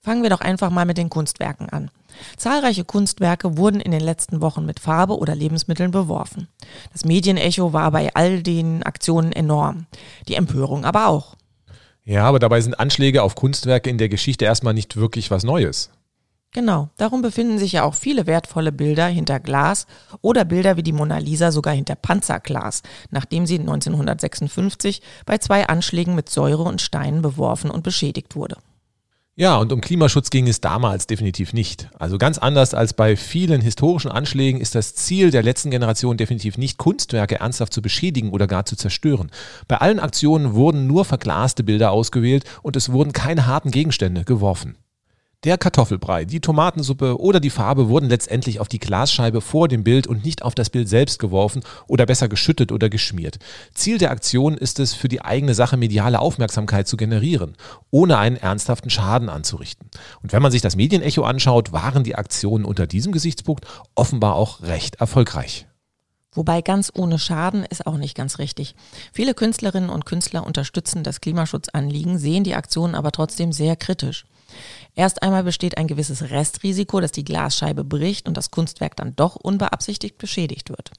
Fangen wir doch einfach mal mit den Kunstwerken an. Zahlreiche Kunstwerke wurden in den letzten Wochen mit Farbe oder Lebensmitteln beworfen. Das Medienecho war bei all den Aktionen enorm. Die Empörung aber auch. Ja, aber dabei sind Anschläge auf Kunstwerke in der Geschichte erstmal nicht wirklich was Neues. Genau, darum befinden sich ja auch viele wertvolle Bilder hinter Glas oder Bilder wie die Mona Lisa sogar hinter Panzerglas, nachdem sie 1956 bei zwei Anschlägen mit Säure und Steinen beworfen und beschädigt wurde. Ja, und um Klimaschutz ging es damals definitiv nicht. Also ganz anders als bei vielen historischen Anschlägen ist das Ziel der letzten Generation definitiv nicht, Kunstwerke ernsthaft zu beschädigen oder gar zu zerstören. Bei allen Aktionen wurden nur verglaste Bilder ausgewählt und es wurden keine harten Gegenstände geworfen. Der Kartoffelbrei, die Tomatensuppe oder die Farbe wurden letztendlich auf die Glasscheibe vor dem Bild und nicht auf das Bild selbst geworfen oder besser geschüttet oder geschmiert. Ziel der Aktion ist es, für die eigene Sache mediale Aufmerksamkeit zu generieren, ohne einen ernsthaften Schaden anzurichten. Und wenn man sich das Medienecho anschaut, waren die Aktionen unter diesem Gesichtspunkt offenbar auch recht erfolgreich. Wobei ganz ohne Schaden ist auch nicht ganz richtig. Viele Künstlerinnen und Künstler unterstützen das Klimaschutzanliegen, sehen die Aktionen aber trotzdem sehr kritisch. Erst einmal besteht ein gewisses Restrisiko, dass die Glasscheibe bricht und das Kunstwerk dann doch unbeabsichtigt beschädigt wird.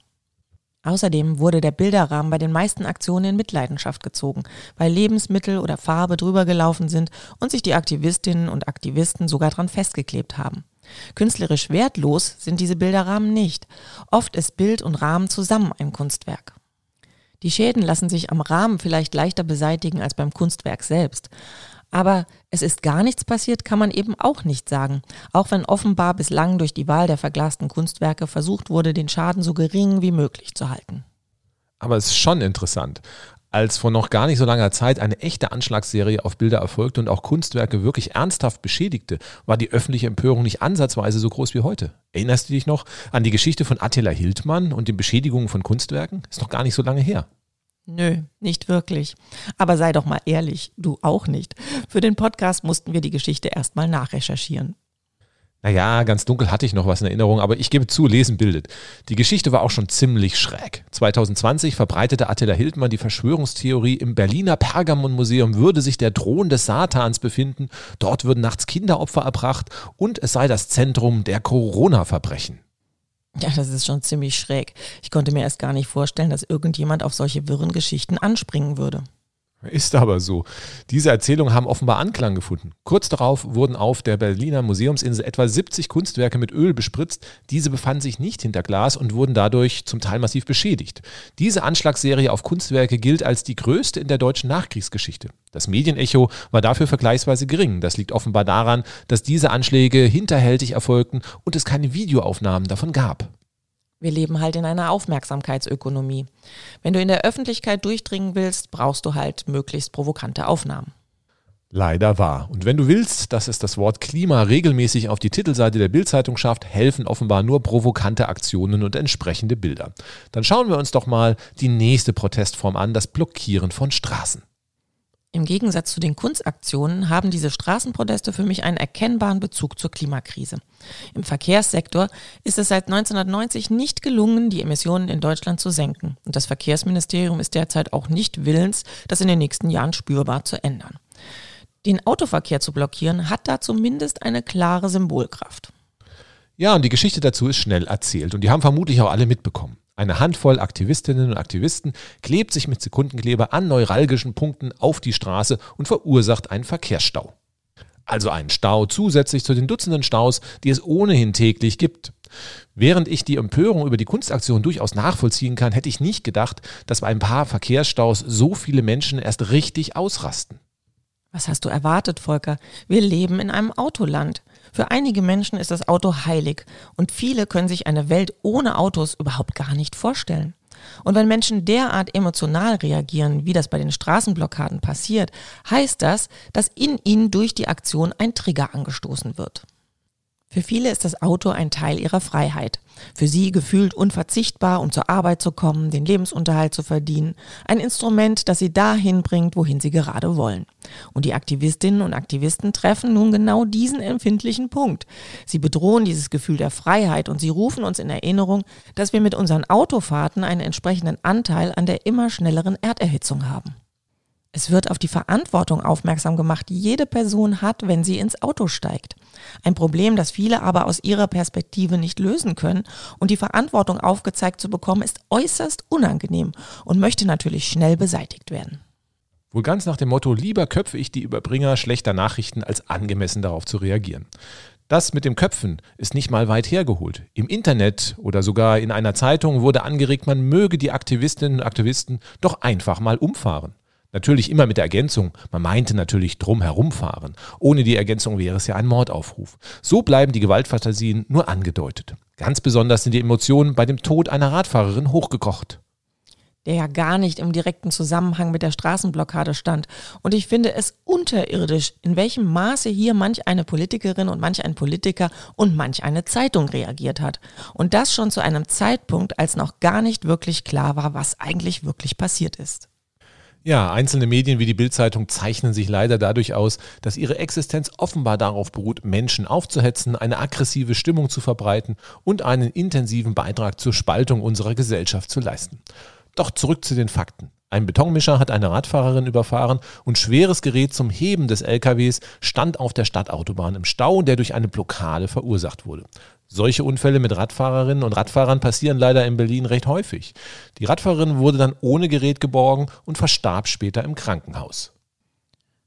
Außerdem wurde der Bilderrahmen bei den meisten Aktionen in Mitleidenschaft gezogen, weil Lebensmittel oder Farbe drüber gelaufen sind und sich die Aktivistinnen und Aktivisten sogar dran festgeklebt haben. Künstlerisch wertlos sind diese Bilderrahmen nicht. Oft ist Bild und Rahmen zusammen ein Kunstwerk. Die Schäden lassen sich am Rahmen vielleicht leichter beseitigen als beim Kunstwerk selbst. Aber es ist gar nichts passiert, kann man eben auch nicht sagen. Auch wenn offenbar bislang durch die Wahl der verglasten Kunstwerke versucht wurde, den Schaden so gering wie möglich zu halten. Aber es ist schon interessant. Als vor noch gar nicht so langer Zeit eine echte Anschlagsserie auf Bilder erfolgte und auch Kunstwerke wirklich ernsthaft beschädigte, war die öffentliche Empörung nicht ansatzweise so groß wie heute. Erinnerst du dich noch an die Geschichte von Attila Hildmann und den Beschädigungen von Kunstwerken? Ist noch gar nicht so lange her. Nö, nicht wirklich. Aber sei doch mal ehrlich, du auch nicht. Für den Podcast mussten wir die Geschichte erstmal nachrecherchieren. Naja, ganz dunkel hatte ich noch was in Erinnerung, aber ich gebe zu, lesen bildet. Die Geschichte war auch schon ziemlich schräg. 2020 verbreitete Attila Hildmann die Verschwörungstheorie, im Berliner Pergamon-Museum würde sich der Thron des Satans befinden, dort würden nachts Kinderopfer erbracht und es sei das Zentrum der Corona-Verbrechen. Ja, das ist schon ziemlich schräg. Ich konnte mir erst gar nicht vorstellen, dass irgendjemand auf solche wirren Geschichten anspringen würde. Ist aber so. Diese Erzählungen haben offenbar Anklang gefunden. Kurz darauf wurden auf der Berliner Museumsinsel etwa 70 Kunstwerke mit Öl bespritzt. Diese befanden sich nicht hinter Glas und wurden dadurch zum Teil massiv beschädigt. Diese Anschlagsserie auf Kunstwerke gilt als die größte in der deutschen Nachkriegsgeschichte. Das Medienecho war dafür vergleichsweise gering. Das liegt offenbar daran, dass diese Anschläge hinterhältig erfolgten und es keine Videoaufnahmen davon gab. Wir leben halt in einer Aufmerksamkeitsökonomie. Wenn du in der Öffentlichkeit durchdringen willst, brauchst du halt möglichst provokante Aufnahmen. Leider wahr. Und wenn du willst, dass es das Wort Klima regelmäßig auf die Titelseite der Bildzeitung schafft, helfen offenbar nur provokante Aktionen und entsprechende Bilder. Dann schauen wir uns doch mal die nächste Protestform an, das Blockieren von Straßen. Im Gegensatz zu den Kunstaktionen haben diese Straßenproteste für mich einen erkennbaren Bezug zur Klimakrise. Im Verkehrssektor ist es seit 1990 nicht gelungen, die Emissionen in Deutschland zu senken. Und das Verkehrsministerium ist derzeit auch nicht willens, das in den nächsten Jahren spürbar zu ändern. Den Autoverkehr zu blockieren hat da zumindest eine klare Symbolkraft. Ja, und die Geschichte dazu ist schnell erzählt und die haben vermutlich auch alle mitbekommen. Eine Handvoll Aktivistinnen und Aktivisten klebt sich mit Sekundenkleber an neuralgischen Punkten auf die Straße und verursacht einen Verkehrsstau. Also einen Stau zusätzlich zu den Dutzenden Staus, die es ohnehin täglich gibt. Während ich die Empörung über die Kunstaktion durchaus nachvollziehen kann, hätte ich nicht gedacht, dass bei ein paar Verkehrsstaus so viele Menschen erst richtig ausrasten. Was hast du erwartet, Volker? Wir leben in einem Autoland. Für einige Menschen ist das Auto heilig und viele können sich eine Welt ohne Autos überhaupt gar nicht vorstellen. Und wenn Menschen derart emotional reagieren, wie das bei den Straßenblockaden passiert, heißt das, dass in ihnen durch die Aktion ein Trigger angestoßen wird. Für viele ist das Auto ein Teil ihrer Freiheit. Für sie gefühlt unverzichtbar, um zur Arbeit zu kommen, den Lebensunterhalt zu verdienen. Ein Instrument, das sie dahin bringt, wohin sie gerade wollen. Und die Aktivistinnen und Aktivisten treffen nun genau diesen empfindlichen Punkt. Sie bedrohen dieses Gefühl der Freiheit und sie rufen uns in Erinnerung, dass wir mit unseren Autofahrten einen entsprechenden Anteil an der immer schnelleren Erderhitzung haben. Es wird auf die Verantwortung aufmerksam gemacht, die jede Person hat, wenn sie ins Auto steigt. Ein Problem, das viele aber aus ihrer Perspektive nicht lösen können. Und die Verantwortung aufgezeigt zu bekommen, ist äußerst unangenehm und möchte natürlich schnell beseitigt werden. Wohl ganz nach dem Motto, lieber köpfe ich die Überbringer schlechter Nachrichten, als angemessen darauf zu reagieren. Das mit dem Köpfen ist nicht mal weit hergeholt. Im Internet oder sogar in einer Zeitung wurde angeregt, man möge die Aktivistinnen und Aktivisten doch einfach mal umfahren. Natürlich immer mit der Ergänzung, man meinte natürlich drum herumfahren. Ohne die Ergänzung wäre es ja ein Mordaufruf. So bleiben die Gewaltfantasien nur angedeutet. Ganz besonders sind die Emotionen bei dem Tod einer Radfahrerin hochgekocht. Der ja gar nicht im direkten Zusammenhang mit der Straßenblockade stand. Und ich finde es unterirdisch, in welchem Maße hier manch eine Politikerin und manch ein Politiker und manch eine Zeitung reagiert hat. Und das schon zu einem Zeitpunkt, als noch gar nicht wirklich klar war, was eigentlich wirklich passiert ist. Ja, einzelne Medien wie die Bildzeitung zeichnen sich leider dadurch aus, dass ihre Existenz offenbar darauf beruht, Menschen aufzuhetzen, eine aggressive Stimmung zu verbreiten und einen intensiven Beitrag zur Spaltung unserer Gesellschaft zu leisten. Doch zurück zu den Fakten. Ein Betonmischer hat eine Radfahrerin überfahren und schweres Gerät zum Heben des LKWs stand auf der Stadtautobahn im Stau, der durch eine Blockade verursacht wurde. Solche Unfälle mit Radfahrerinnen und Radfahrern passieren leider in Berlin recht häufig. Die Radfahrerin wurde dann ohne Gerät geborgen und verstarb später im Krankenhaus.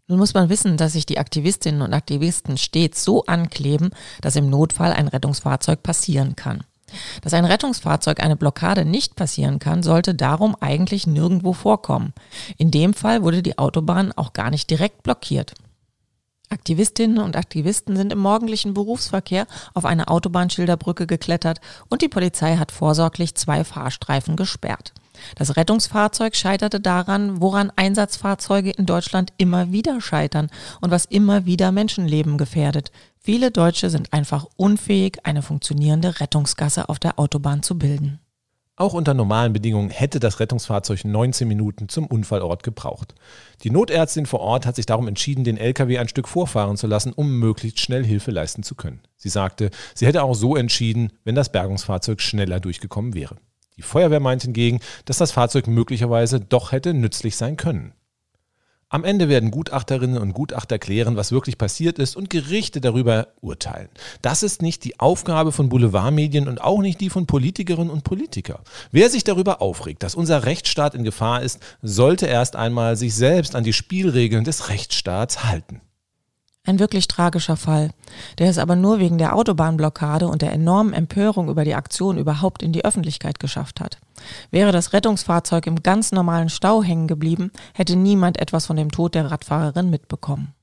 Nun muss man wissen, dass sich die Aktivistinnen und Aktivisten stets so ankleben, dass im Notfall ein Rettungsfahrzeug passieren kann. Dass ein Rettungsfahrzeug eine Blockade nicht passieren kann, sollte darum eigentlich nirgendwo vorkommen. In dem Fall wurde die Autobahn auch gar nicht direkt blockiert. Aktivistinnen und Aktivisten sind im morgendlichen Berufsverkehr auf eine Autobahnschilderbrücke geklettert und die Polizei hat vorsorglich zwei Fahrstreifen gesperrt. Das Rettungsfahrzeug scheiterte daran, woran Einsatzfahrzeuge in Deutschland immer wieder scheitern und was immer wieder Menschenleben gefährdet. Viele Deutsche sind einfach unfähig, eine funktionierende Rettungsgasse auf der Autobahn zu bilden. Auch unter normalen Bedingungen hätte das Rettungsfahrzeug 19 Minuten zum Unfallort gebraucht. Die Notärztin vor Ort hat sich darum entschieden, den LKW ein Stück vorfahren zu lassen, um möglichst schnell Hilfe leisten zu können. Sie sagte, sie hätte auch so entschieden, wenn das Bergungsfahrzeug schneller durchgekommen wäre. Die Feuerwehr meint hingegen, dass das Fahrzeug möglicherweise doch hätte nützlich sein können. Am Ende werden Gutachterinnen und Gutachter klären, was wirklich passiert ist und Gerichte darüber urteilen. Das ist nicht die Aufgabe von Boulevardmedien und auch nicht die von Politikerinnen und Politikern. Wer sich darüber aufregt, dass unser Rechtsstaat in Gefahr ist, sollte erst einmal sich selbst an die Spielregeln des Rechtsstaats halten. Ein wirklich tragischer Fall, der es aber nur wegen der Autobahnblockade und der enormen Empörung über die Aktion überhaupt in die Öffentlichkeit geschafft hat. Wäre das Rettungsfahrzeug im ganz normalen Stau hängen geblieben, hätte niemand etwas von dem Tod der Radfahrerin mitbekommen.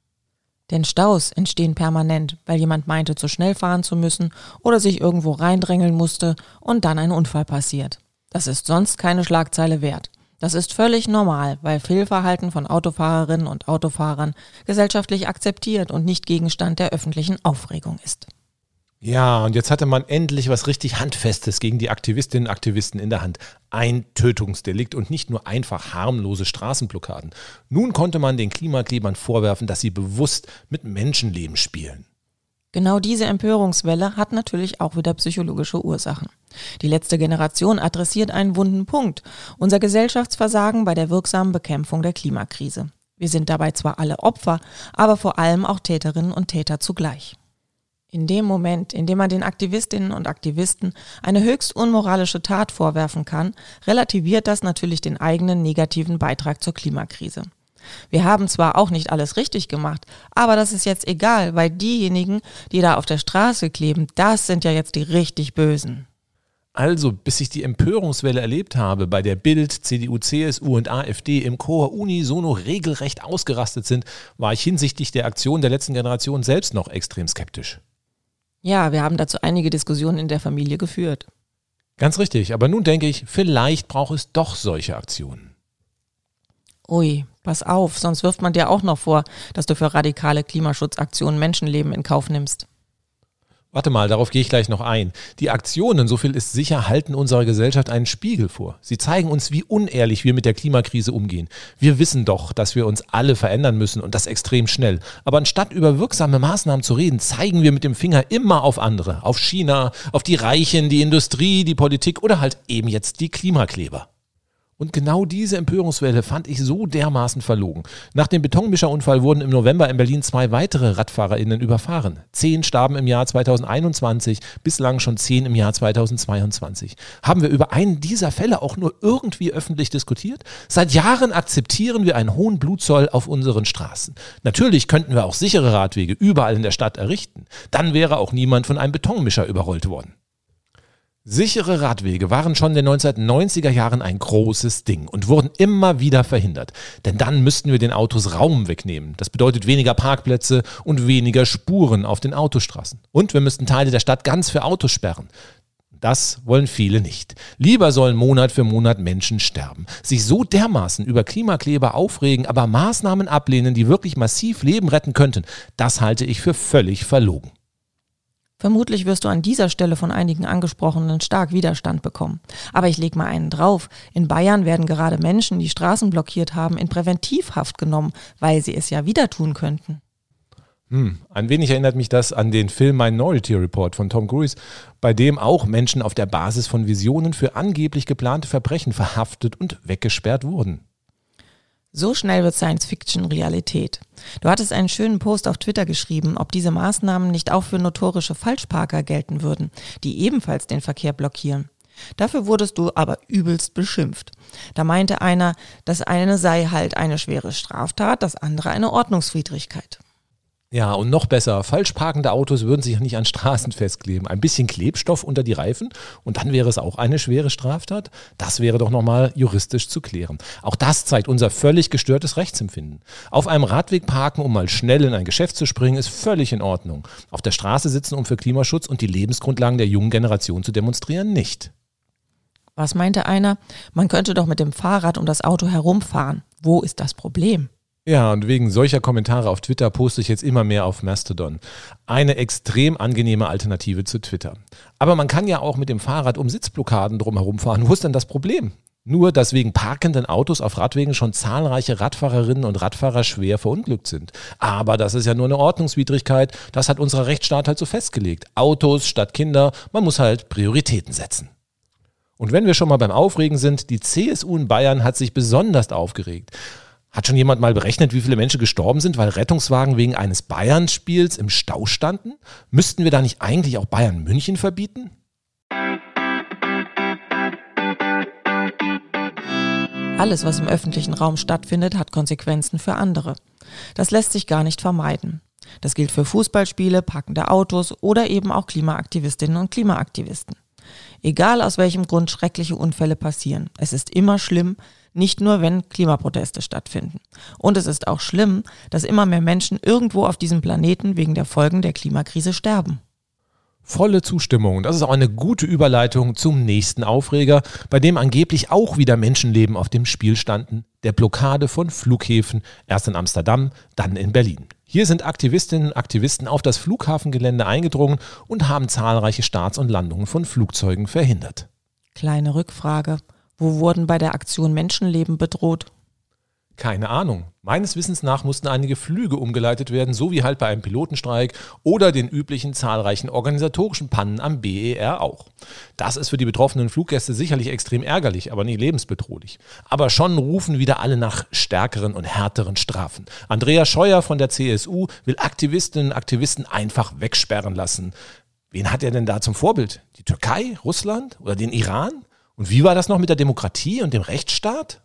Denn Staus entstehen permanent, weil jemand meinte, zu schnell fahren zu müssen oder sich irgendwo reindrängeln musste und dann ein Unfall passiert. Das ist sonst keine Schlagzeile wert. Das ist völlig normal, weil Fehlverhalten von Autofahrerinnen und Autofahrern gesellschaftlich akzeptiert und nicht Gegenstand der öffentlichen Aufregung ist. Ja, und jetzt hatte man endlich was richtig Handfestes gegen die Aktivistinnen und Aktivisten in der Hand. Ein Tötungsdelikt und nicht nur einfach harmlose Straßenblockaden. Nun konnte man den Klimaklebern vorwerfen, dass sie bewusst mit Menschenleben spielen. Genau diese Empörungswelle hat natürlich auch wieder psychologische Ursachen. Die letzte Generation adressiert einen wunden Punkt, unser Gesellschaftsversagen bei der wirksamen Bekämpfung der Klimakrise. Wir sind dabei zwar alle Opfer, aber vor allem auch Täterinnen und Täter zugleich. In dem Moment, in dem man den Aktivistinnen und Aktivisten eine höchst unmoralische Tat vorwerfen kann, relativiert das natürlich den eigenen negativen Beitrag zur Klimakrise. Wir haben zwar auch nicht alles richtig gemacht, aber das ist jetzt egal, weil diejenigen, die da auf der Straße kleben, das sind ja jetzt die richtig Bösen. Also, bis ich die Empörungswelle erlebt habe, bei der Bild, CDU, CSU und AfD im Chor unisono regelrecht ausgerastet sind, war ich hinsichtlich der Aktion der letzten Generation selbst noch extrem skeptisch. Ja, wir haben dazu einige Diskussionen in der Familie geführt. Ganz richtig, aber nun denke ich, vielleicht braucht es doch solche Aktionen. Ui, pass auf, sonst wirft man dir auch noch vor, dass du für radikale Klimaschutzaktionen Menschenleben in Kauf nimmst. Warte mal, darauf gehe ich gleich noch ein. Die Aktionen, so viel ist sicher, halten unserer Gesellschaft einen Spiegel vor. Sie zeigen uns, wie unehrlich wir mit der Klimakrise umgehen. Wir wissen doch, dass wir uns alle verändern müssen und das extrem schnell. Aber anstatt über wirksame Maßnahmen zu reden, zeigen wir mit dem Finger immer auf andere. Auf China, auf die Reichen, die Industrie, die Politik oder halt eben jetzt die Klimakleber. Und genau diese Empörungswelle fand ich so dermaßen verlogen. Nach dem Betonmischerunfall wurden im November in Berlin zwei weitere RadfahrerInnen überfahren. Zehn starben im Jahr 2021, bislang schon zehn im Jahr 2022. Haben wir über einen dieser Fälle auch nur irgendwie öffentlich diskutiert? Seit Jahren akzeptieren wir einen hohen Blutzoll auf unseren Straßen. Natürlich könnten wir auch sichere Radwege überall in der Stadt errichten. Dann wäre auch niemand von einem Betonmischer überrollt worden. Sichere Radwege waren schon in den 1990er Jahren ein großes Ding und wurden immer wieder verhindert. Denn dann müssten wir den Autos Raum wegnehmen. Das bedeutet weniger Parkplätze und weniger Spuren auf den Autostraßen. Und wir müssten Teile der Stadt ganz für Autos sperren. Das wollen viele nicht. Lieber sollen Monat für Monat Menschen sterben, sich so dermaßen über Klimakleber aufregen, aber Maßnahmen ablehnen, die wirklich massiv Leben retten könnten. Das halte ich für völlig verlogen. Vermutlich wirst du an dieser Stelle von einigen Angesprochenen stark Widerstand bekommen. Aber ich leg mal einen drauf. In Bayern werden gerade Menschen, die Straßen blockiert haben, in Präventivhaft genommen, weil sie es ja wieder tun könnten. Hm, ein wenig erinnert mich das an den Film Minority Report von Tom Cruise, bei dem auch Menschen auf der Basis von Visionen für angeblich geplante Verbrechen verhaftet und weggesperrt wurden. So schnell wird Science Fiction Realität. Du hattest einen schönen Post auf Twitter geschrieben, ob diese Maßnahmen nicht auch für notorische Falschparker gelten würden, die ebenfalls den Verkehr blockieren. Dafür wurdest du aber übelst beschimpft. Da meinte einer, das eine sei halt eine schwere Straftat, das andere eine Ordnungswidrigkeit. Ja, und noch besser, falsch parkende Autos würden sich nicht an Straßen festkleben. Ein bisschen Klebstoff unter die Reifen und dann wäre es auch eine schwere Straftat. Das wäre doch nochmal juristisch zu klären. Auch das zeigt unser völlig gestörtes Rechtsempfinden. Auf einem Radweg parken, um mal schnell in ein Geschäft zu springen, ist völlig in Ordnung. Auf der Straße sitzen, um für Klimaschutz und die Lebensgrundlagen der jungen Generation zu demonstrieren, nicht. Was meinte einer? Man könnte doch mit dem Fahrrad um das Auto herumfahren. Wo ist das Problem? Ja, und wegen solcher Kommentare auf Twitter poste ich jetzt immer mehr auf Mastodon. Eine extrem angenehme Alternative zu Twitter. Aber man kann ja auch mit dem Fahrrad um Sitzblockaden drumherum fahren. Wo ist denn das Problem? Nur, dass wegen parkenden Autos auf Radwegen schon zahlreiche Radfahrerinnen und Radfahrer schwer verunglückt sind. Aber das ist ja nur eine Ordnungswidrigkeit. Das hat unser Rechtsstaat halt so festgelegt. Autos statt Kinder. Man muss halt Prioritäten setzen. Und wenn wir schon mal beim Aufregen sind, die CSU in Bayern hat sich besonders aufgeregt. Hat schon jemand mal berechnet, wie viele Menschen gestorben sind, weil Rettungswagen wegen eines Bayern-Spiels im Stau standen? Müssten wir da nicht eigentlich auch Bayern München verbieten? Alles, was im öffentlichen Raum stattfindet, hat Konsequenzen für andere. Das lässt sich gar nicht vermeiden. Das gilt für Fußballspiele, parkende Autos oder eben auch Klimaaktivistinnen und Klimaaktivisten. Egal aus welchem Grund schreckliche Unfälle passieren, es ist immer schlimm, nicht nur wenn Klimaproteste stattfinden. Und es ist auch schlimm, dass immer mehr Menschen irgendwo auf diesem Planeten wegen der Folgen der Klimakrise sterben. Volle Zustimmung. Das ist auch eine gute Überleitung zum nächsten Aufreger, bei dem angeblich auch wieder Menschenleben auf dem Spiel standen. Der Blockade von Flughäfen, erst in Amsterdam, dann in Berlin. Hier sind Aktivistinnen und Aktivisten auf das Flughafengelände eingedrungen und haben zahlreiche Starts und Landungen von Flugzeugen verhindert. Kleine Rückfrage. Wo wurden bei der Aktion Menschenleben bedroht? Keine Ahnung. Meines Wissens nach mussten einige Flüge umgeleitet werden, so wie halt bei einem Pilotenstreik oder den üblichen zahlreichen organisatorischen Pannen am BER auch. Das ist für die betroffenen Fluggäste sicherlich extrem ärgerlich, aber nicht lebensbedrohlich. Aber schon rufen wieder alle nach stärkeren und härteren Strafen. Andrea Scheuer von der CSU will Aktivistinnen und Aktivisten einfach wegsperren lassen. Wen hat er denn da zum Vorbild? Die Türkei, Russland oder den Iran? Und wie war das noch mit der Demokratie und dem Rechtsstaat?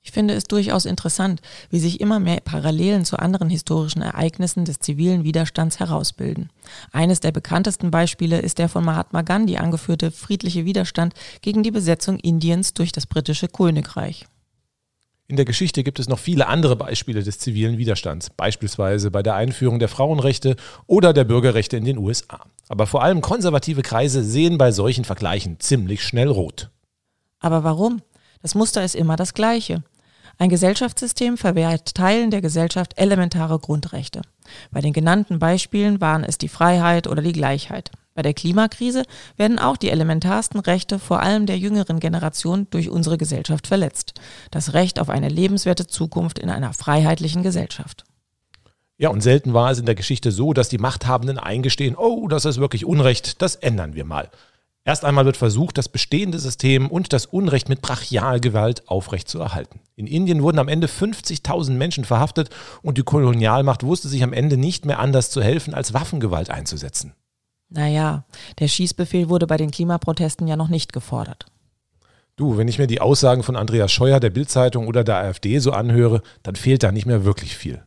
Ich finde es durchaus interessant, wie sich immer mehr Parallelen zu anderen historischen Ereignissen des zivilen Widerstands herausbilden. Eines der bekanntesten Beispiele ist der von Mahatma Gandhi angeführte friedliche Widerstand gegen die Besetzung Indiens durch das britische Königreich. In der Geschichte gibt es noch viele andere Beispiele des zivilen Widerstands, beispielsweise bei der Einführung der Frauenrechte oder der Bürgerrechte in den USA. Aber vor allem konservative Kreise sehen bei solchen Vergleichen ziemlich schnell rot. Aber warum? Das Muster ist immer das gleiche. Ein Gesellschaftssystem verwehrt Teilen der Gesellschaft elementare Grundrechte. Bei den genannten Beispielen waren es die Freiheit oder die Gleichheit. Bei der Klimakrise werden auch die elementarsten Rechte vor allem der jüngeren Generation durch unsere Gesellschaft verletzt. Das Recht auf eine lebenswerte Zukunft in einer freiheitlichen Gesellschaft. Ja, und selten war es in der Geschichte so, dass die Machthabenden eingestehen, oh, das ist wirklich Unrecht, das ändern wir mal. Erst einmal wird versucht, das bestehende System und das Unrecht mit Brachialgewalt aufrechtzuerhalten. In Indien wurden am Ende 50.000 Menschen verhaftet und die Kolonialmacht wusste sich am Ende nicht mehr anders zu helfen, als Waffengewalt einzusetzen. Naja, der Schießbefehl wurde bei den Klimaprotesten ja noch nicht gefordert. Du, wenn ich mir die Aussagen von Andreas Scheuer der Bildzeitung oder der AfD so anhöre, dann fehlt da nicht mehr wirklich viel.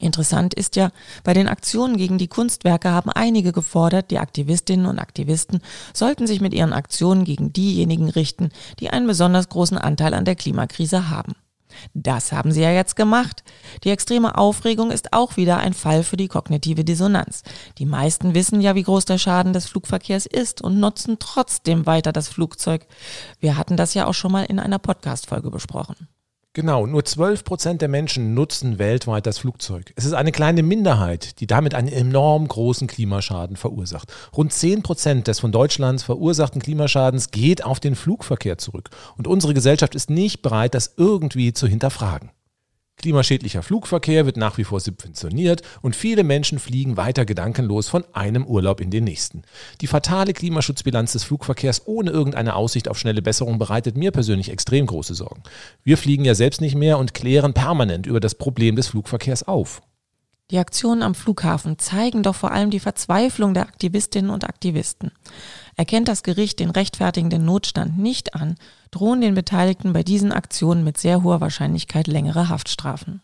Interessant ist ja, bei den Aktionen gegen die Kunstwerke haben einige gefordert, die Aktivistinnen und Aktivisten sollten sich mit ihren Aktionen gegen diejenigen richten, die einen besonders großen Anteil an der Klimakrise haben. Das haben sie ja jetzt gemacht. Die extreme Aufregung ist auch wieder ein Fall für die kognitive Dissonanz. Die meisten wissen ja, wie groß der Schaden des Flugverkehrs ist und nutzen trotzdem weiter das Flugzeug. Wir hatten das ja auch schon mal in einer Podcast-Folge besprochen. Genau, nur 12 Prozent der Menschen nutzen weltweit das Flugzeug. Es ist eine kleine Minderheit, die damit einen enorm großen Klimaschaden verursacht. Rund 10 Prozent des von Deutschlands verursachten Klimaschadens geht auf den Flugverkehr zurück. Und unsere Gesellschaft ist nicht bereit, das irgendwie zu hinterfragen. Klimaschädlicher Flugverkehr wird nach wie vor subventioniert und viele Menschen fliegen weiter gedankenlos von einem Urlaub in den nächsten. Die fatale Klimaschutzbilanz des Flugverkehrs ohne irgendeine Aussicht auf schnelle Besserung bereitet mir persönlich extrem große Sorgen. Wir fliegen ja selbst nicht mehr und klären permanent über das Problem des Flugverkehrs auf. Die Aktionen am Flughafen zeigen doch vor allem die Verzweiflung der Aktivistinnen und Aktivisten. Erkennt das Gericht den rechtfertigenden Notstand nicht an, drohen den Beteiligten bei diesen Aktionen mit sehr hoher Wahrscheinlichkeit längere Haftstrafen.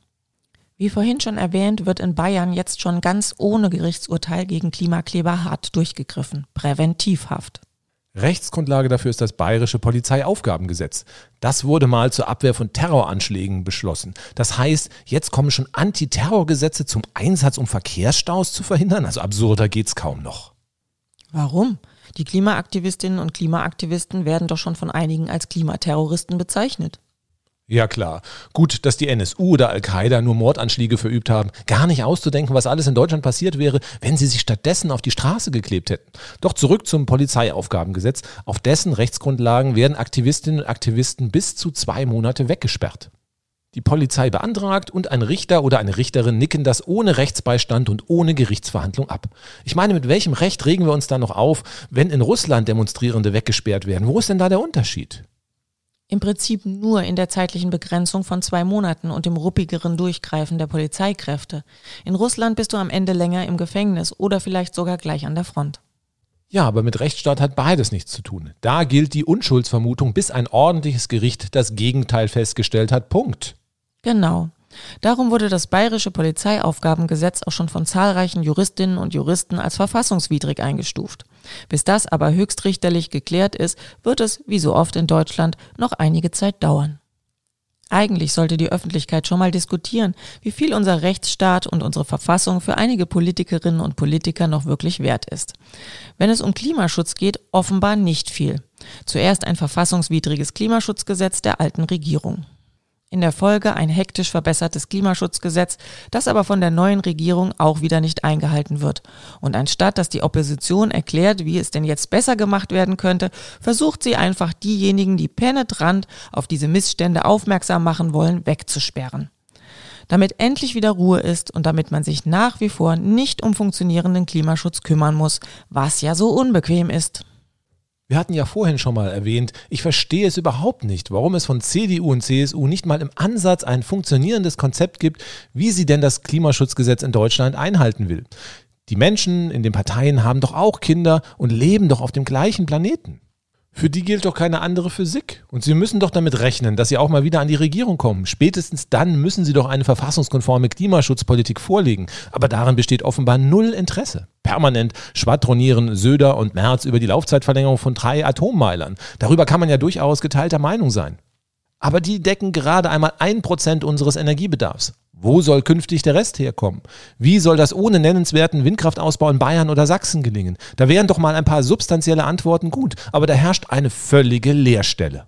Wie vorhin schon erwähnt, wird in Bayern jetzt schon ganz ohne Gerichtsurteil gegen Klimakleber hart durchgegriffen. Präventivhaft. Rechtsgrundlage dafür ist das Bayerische Polizeiaufgabengesetz. Das wurde mal zur Abwehr von Terroranschlägen beschlossen. Das heißt, jetzt kommen schon Antiterrorgesetze zum Einsatz, um Verkehrsstaus zu verhindern. Also absurder geht's kaum noch. Warum? Die Klimaaktivistinnen und Klimaaktivisten werden doch schon von einigen als Klimaterroristen bezeichnet. Ja klar. Gut, dass die NSU oder Al-Qaida nur Mordanschläge verübt haben. Gar nicht auszudenken, was alles in Deutschland passiert wäre, wenn sie sich stattdessen auf die Straße geklebt hätten. Doch zurück zum Polizeiaufgabengesetz. Auf dessen Rechtsgrundlagen werden Aktivistinnen und Aktivisten bis zu zwei Monate weggesperrt. Die Polizei beantragt und ein Richter oder eine Richterin nicken das ohne Rechtsbeistand und ohne Gerichtsverhandlung ab. Ich meine, mit welchem Recht regen wir uns da noch auf, wenn in Russland Demonstrierende weggesperrt werden? Wo ist denn da der Unterschied? Im Prinzip nur in der zeitlichen Begrenzung von zwei Monaten und dem ruppigeren Durchgreifen der Polizeikräfte. In Russland bist du am Ende länger im Gefängnis oder vielleicht sogar gleich an der Front. Ja, aber mit Rechtsstaat hat beides nichts zu tun. Da gilt die Unschuldsvermutung, bis ein ordentliches Gericht das Gegenteil festgestellt hat. Punkt. Genau. Darum wurde das bayerische Polizeiaufgabengesetz auch schon von zahlreichen Juristinnen und Juristen als verfassungswidrig eingestuft. Bis das aber höchstrichterlich geklärt ist, wird es, wie so oft in Deutschland, noch einige Zeit dauern. Eigentlich sollte die Öffentlichkeit schon mal diskutieren, wie viel unser Rechtsstaat und unsere Verfassung für einige Politikerinnen und Politiker noch wirklich wert ist. Wenn es um Klimaschutz geht, offenbar nicht viel. Zuerst ein verfassungswidriges Klimaschutzgesetz der alten Regierung. In der Folge ein hektisch verbessertes Klimaschutzgesetz, das aber von der neuen Regierung auch wieder nicht eingehalten wird. Und anstatt dass die Opposition erklärt, wie es denn jetzt besser gemacht werden könnte, versucht sie einfach diejenigen, die penetrant auf diese Missstände aufmerksam machen wollen, wegzusperren. Damit endlich wieder Ruhe ist und damit man sich nach wie vor nicht um funktionierenden Klimaschutz kümmern muss, was ja so unbequem ist. Wir hatten ja vorhin schon mal erwähnt, ich verstehe es überhaupt nicht, warum es von CDU und CSU nicht mal im Ansatz ein funktionierendes Konzept gibt, wie sie denn das Klimaschutzgesetz in Deutschland einhalten will. Die Menschen in den Parteien haben doch auch Kinder und leben doch auf dem gleichen Planeten. Für die gilt doch keine andere Physik. Und sie müssen doch damit rechnen, dass sie auch mal wieder an die Regierung kommen. Spätestens dann müssen sie doch eine verfassungskonforme Klimaschutzpolitik vorlegen. Aber daran besteht offenbar null Interesse. Permanent schwadronieren Söder und Merz über die Laufzeitverlängerung von drei Atommeilern. Darüber kann man ja durchaus geteilter Meinung sein. Aber die decken gerade einmal ein Prozent unseres Energiebedarfs. Wo soll künftig der Rest herkommen? Wie soll das ohne nennenswerten Windkraftausbau in Bayern oder Sachsen gelingen? Da wären doch mal ein paar substanzielle Antworten gut, aber da herrscht eine völlige Leerstelle.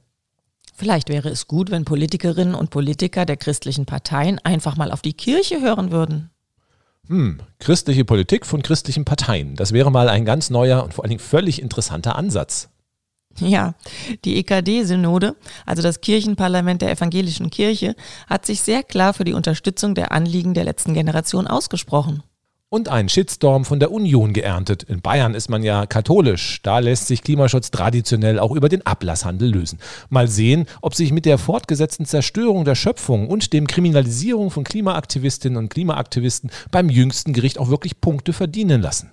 Vielleicht wäre es gut, wenn Politikerinnen und Politiker der christlichen Parteien einfach mal auf die Kirche hören würden. Hm, christliche Politik von christlichen Parteien. Das wäre mal ein ganz neuer und vor allen Dingen völlig interessanter Ansatz. Ja, die EKD-Synode, also das Kirchenparlament der evangelischen Kirche, hat sich sehr klar für die Unterstützung der Anliegen der letzten Generation ausgesprochen. Und einen Shitstorm von der Union geerntet. In Bayern ist man ja katholisch. Da lässt sich Klimaschutz traditionell auch über den Ablasshandel lösen. Mal sehen, ob sich mit der fortgesetzten Zerstörung der Schöpfung und dem Kriminalisierung von Klimaaktivistinnen und Klimaaktivisten beim jüngsten Gericht auch wirklich Punkte verdienen lassen.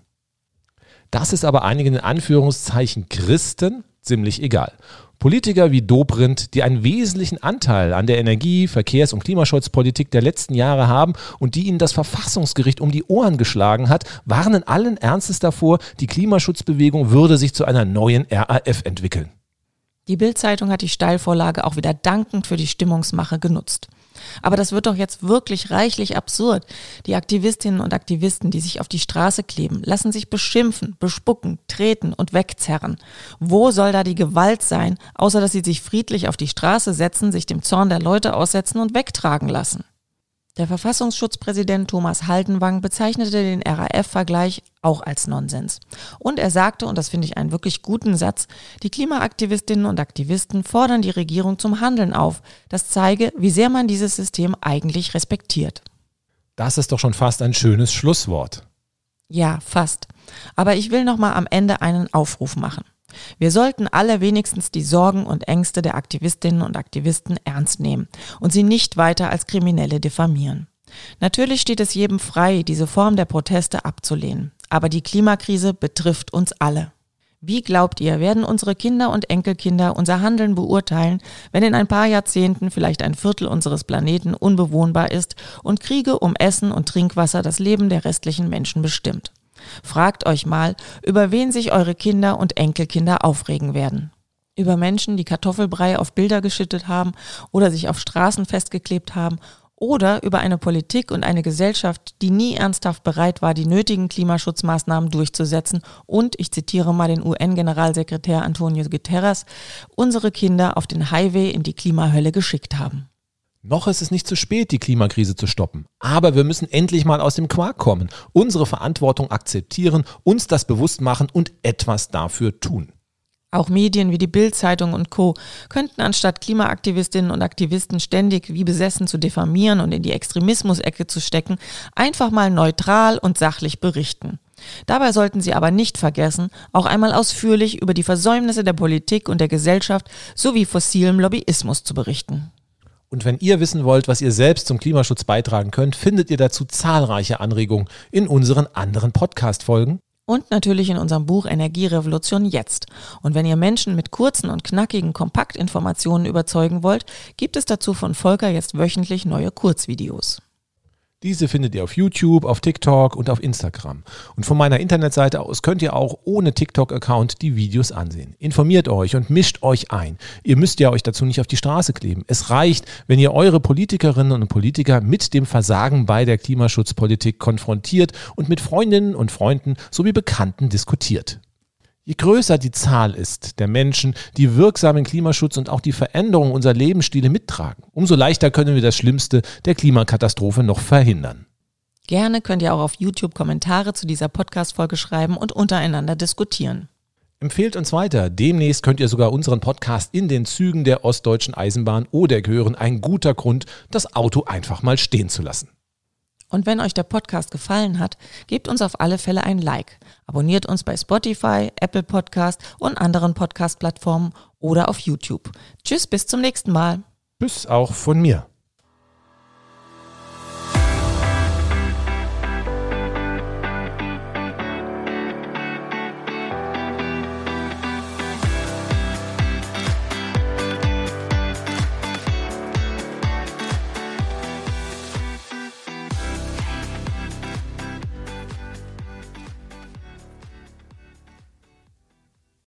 Das ist aber einigen in Anführungszeichen Christen ziemlich egal. Politiker wie Dobrindt, die einen wesentlichen Anteil an der Energie-, Verkehrs- und Klimaschutzpolitik der letzten Jahre haben und die ihnen das Verfassungsgericht um die Ohren geschlagen hat, warnen allen Ernstes davor, die Klimaschutzbewegung würde sich zu einer neuen RAF entwickeln. Die Bild-Zeitung hat die Steilvorlage auch wieder dankend für die Stimmungsmache genutzt. Aber das wird doch jetzt wirklich reichlich absurd. Die Aktivistinnen und Aktivisten, die sich auf die Straße kleben, lassen sich beschimpfen, bespucken, treten und wegzerren. Wo soll da die Gewalt sein, außer dass sie sich friedlich auf die Straße setzen, sich dem Zorn der Leute aussetzen und wegtragen lassen? Der Verfassungsschutzpräsident Thomas Haldenwang bezeichnete den RAF-Vergleich auch als Nonsens. Und er sagte, und das finde ich einen wirklich guten Satz, die Klimaaktivistinnen und Aktivisten fordern die Regierung zum Handeln auf. Das zeige, wie sehr man dieses System eigentlich respektiert. Das ist doch schon fast ein schönes Schlusswort. Ja, fast. Aber ich will noch mal am Ende einen Aufruf machen. Wir sollten alle wenigstens die Sorgen und Ängste der Aktivistinnen und Aktivisten ernst nehmen und sie nicht weiter als Kriminelle diffamieren. Natürlich steht es jedem frei, diese Form der Proteste abzulehnen, aber die Klimakrise betrifft uns alle. Wie glaubt ihr, werden unsere Kinder und Enkelkinder unser Handeln beurteilen, wenn in ein paar Jahrzehnten vielleicht ein Viertel unseres Planeten unbewohnbar ist und Kriege um Essen und Trinkwasser das Leben der restlichen Menschen bestimmt? Fragt euch mal, über wen sich eure Kinder und Enkelkinder aufregen werden. Über Menschen, die Kartoffelbrei auf Bilder geschüttet haben oder sich auf Straßen festgeklebt haben oder über eine Politik und eine Gesellschaft, die nie ernsthaft bereit war, die nötigen Klimaschutzmaßnahmen durchzusetzen und, ich zitiere mal den UN-Generalsekretär Antonio Guterres, unsere Kinder auf den Highway in die Klimahölle geschickt haben. Noch ist es nicht zu spät, die Klimakrise zu stoppen. Aber wir müssen endlich mal aus dem Quark kommen, unsere Verantwortung akzeptieren, uns das bewusst machen und etwas dafür tun. Auch Medien wie die Bild-Zeitung und Co. könnten anstatt Klimaaktivistinnen und Aktivisten ständig wie besessen zu diffamieren und in die Extremismusecke zu stecken, einfach mal neutral und sachlich berichten. Dabei sollten sie aber nicht vergessen, auch einmal ausführlich über die Versäumnisse der Politik und der Gesellschaft sowie fossilem Lobbyismus zu berichten. Und wenn ihr wissen wollt, was ihr selbst zum Klimaschutz beitragen könnt, findet ihr dazu zahlreiche Anregungen in unseren anderen Podcast-Folgen. Und natürlich in unserem Buch Energierevolution jetzt. Und wenn ihr Menschen mit kurzen und knackigen Kompaktinformationen überzeugen wollt, gibt es dazu von Volker jetzt wöchentlich neue Kurzvideos. Diese findet ihr auf YouTube, auf TikTok und auf Instagram. Und von meiner Internetseite aus könnt ihr auch ohne TikTok-Account die Videos ansehen. Informiert euch und mischt euch ein. Ihr müsst ja euch dazu nicht auf die Straße kleben. Es reicht, wenn ihr eure Politikerinnen und Politiker mit dem Versagen bei der Klimaschutzpolitik konfrontiert und mit Freundinnen und Freunden sowie Bekannten diskutiert. Je größer die Zahl ist der Menschen, die wirksamen Klimaschutz und auch die Veränderung unserer Lebensstile mittragen, umso leichter können wir das Schlimmste der Klimakatastrophe noch verhindern. Gerne könnt ihr auch auf YouTube Kommentare zu dieser Podcast-Folge schreiben und untereinander diskutieren. Empfehlt uns weiter. Demnächst könnt ihr sogar unseren Podcast in den Zügen der Ostdeutschen Eisenbahn oder hören. Ein guter Grund, das Auto einfach mal stehen zu lassen. Und wenn euch der Podcast gefallen hat, gebt uns auf alle Fälle ein Like. Abonniert uns bei Spotify, Apple Podcast und anderen Podcast-Plattformen oder auf YouTube. Tschüss, bis zum nächsten Mal. Tschüss auch von mir.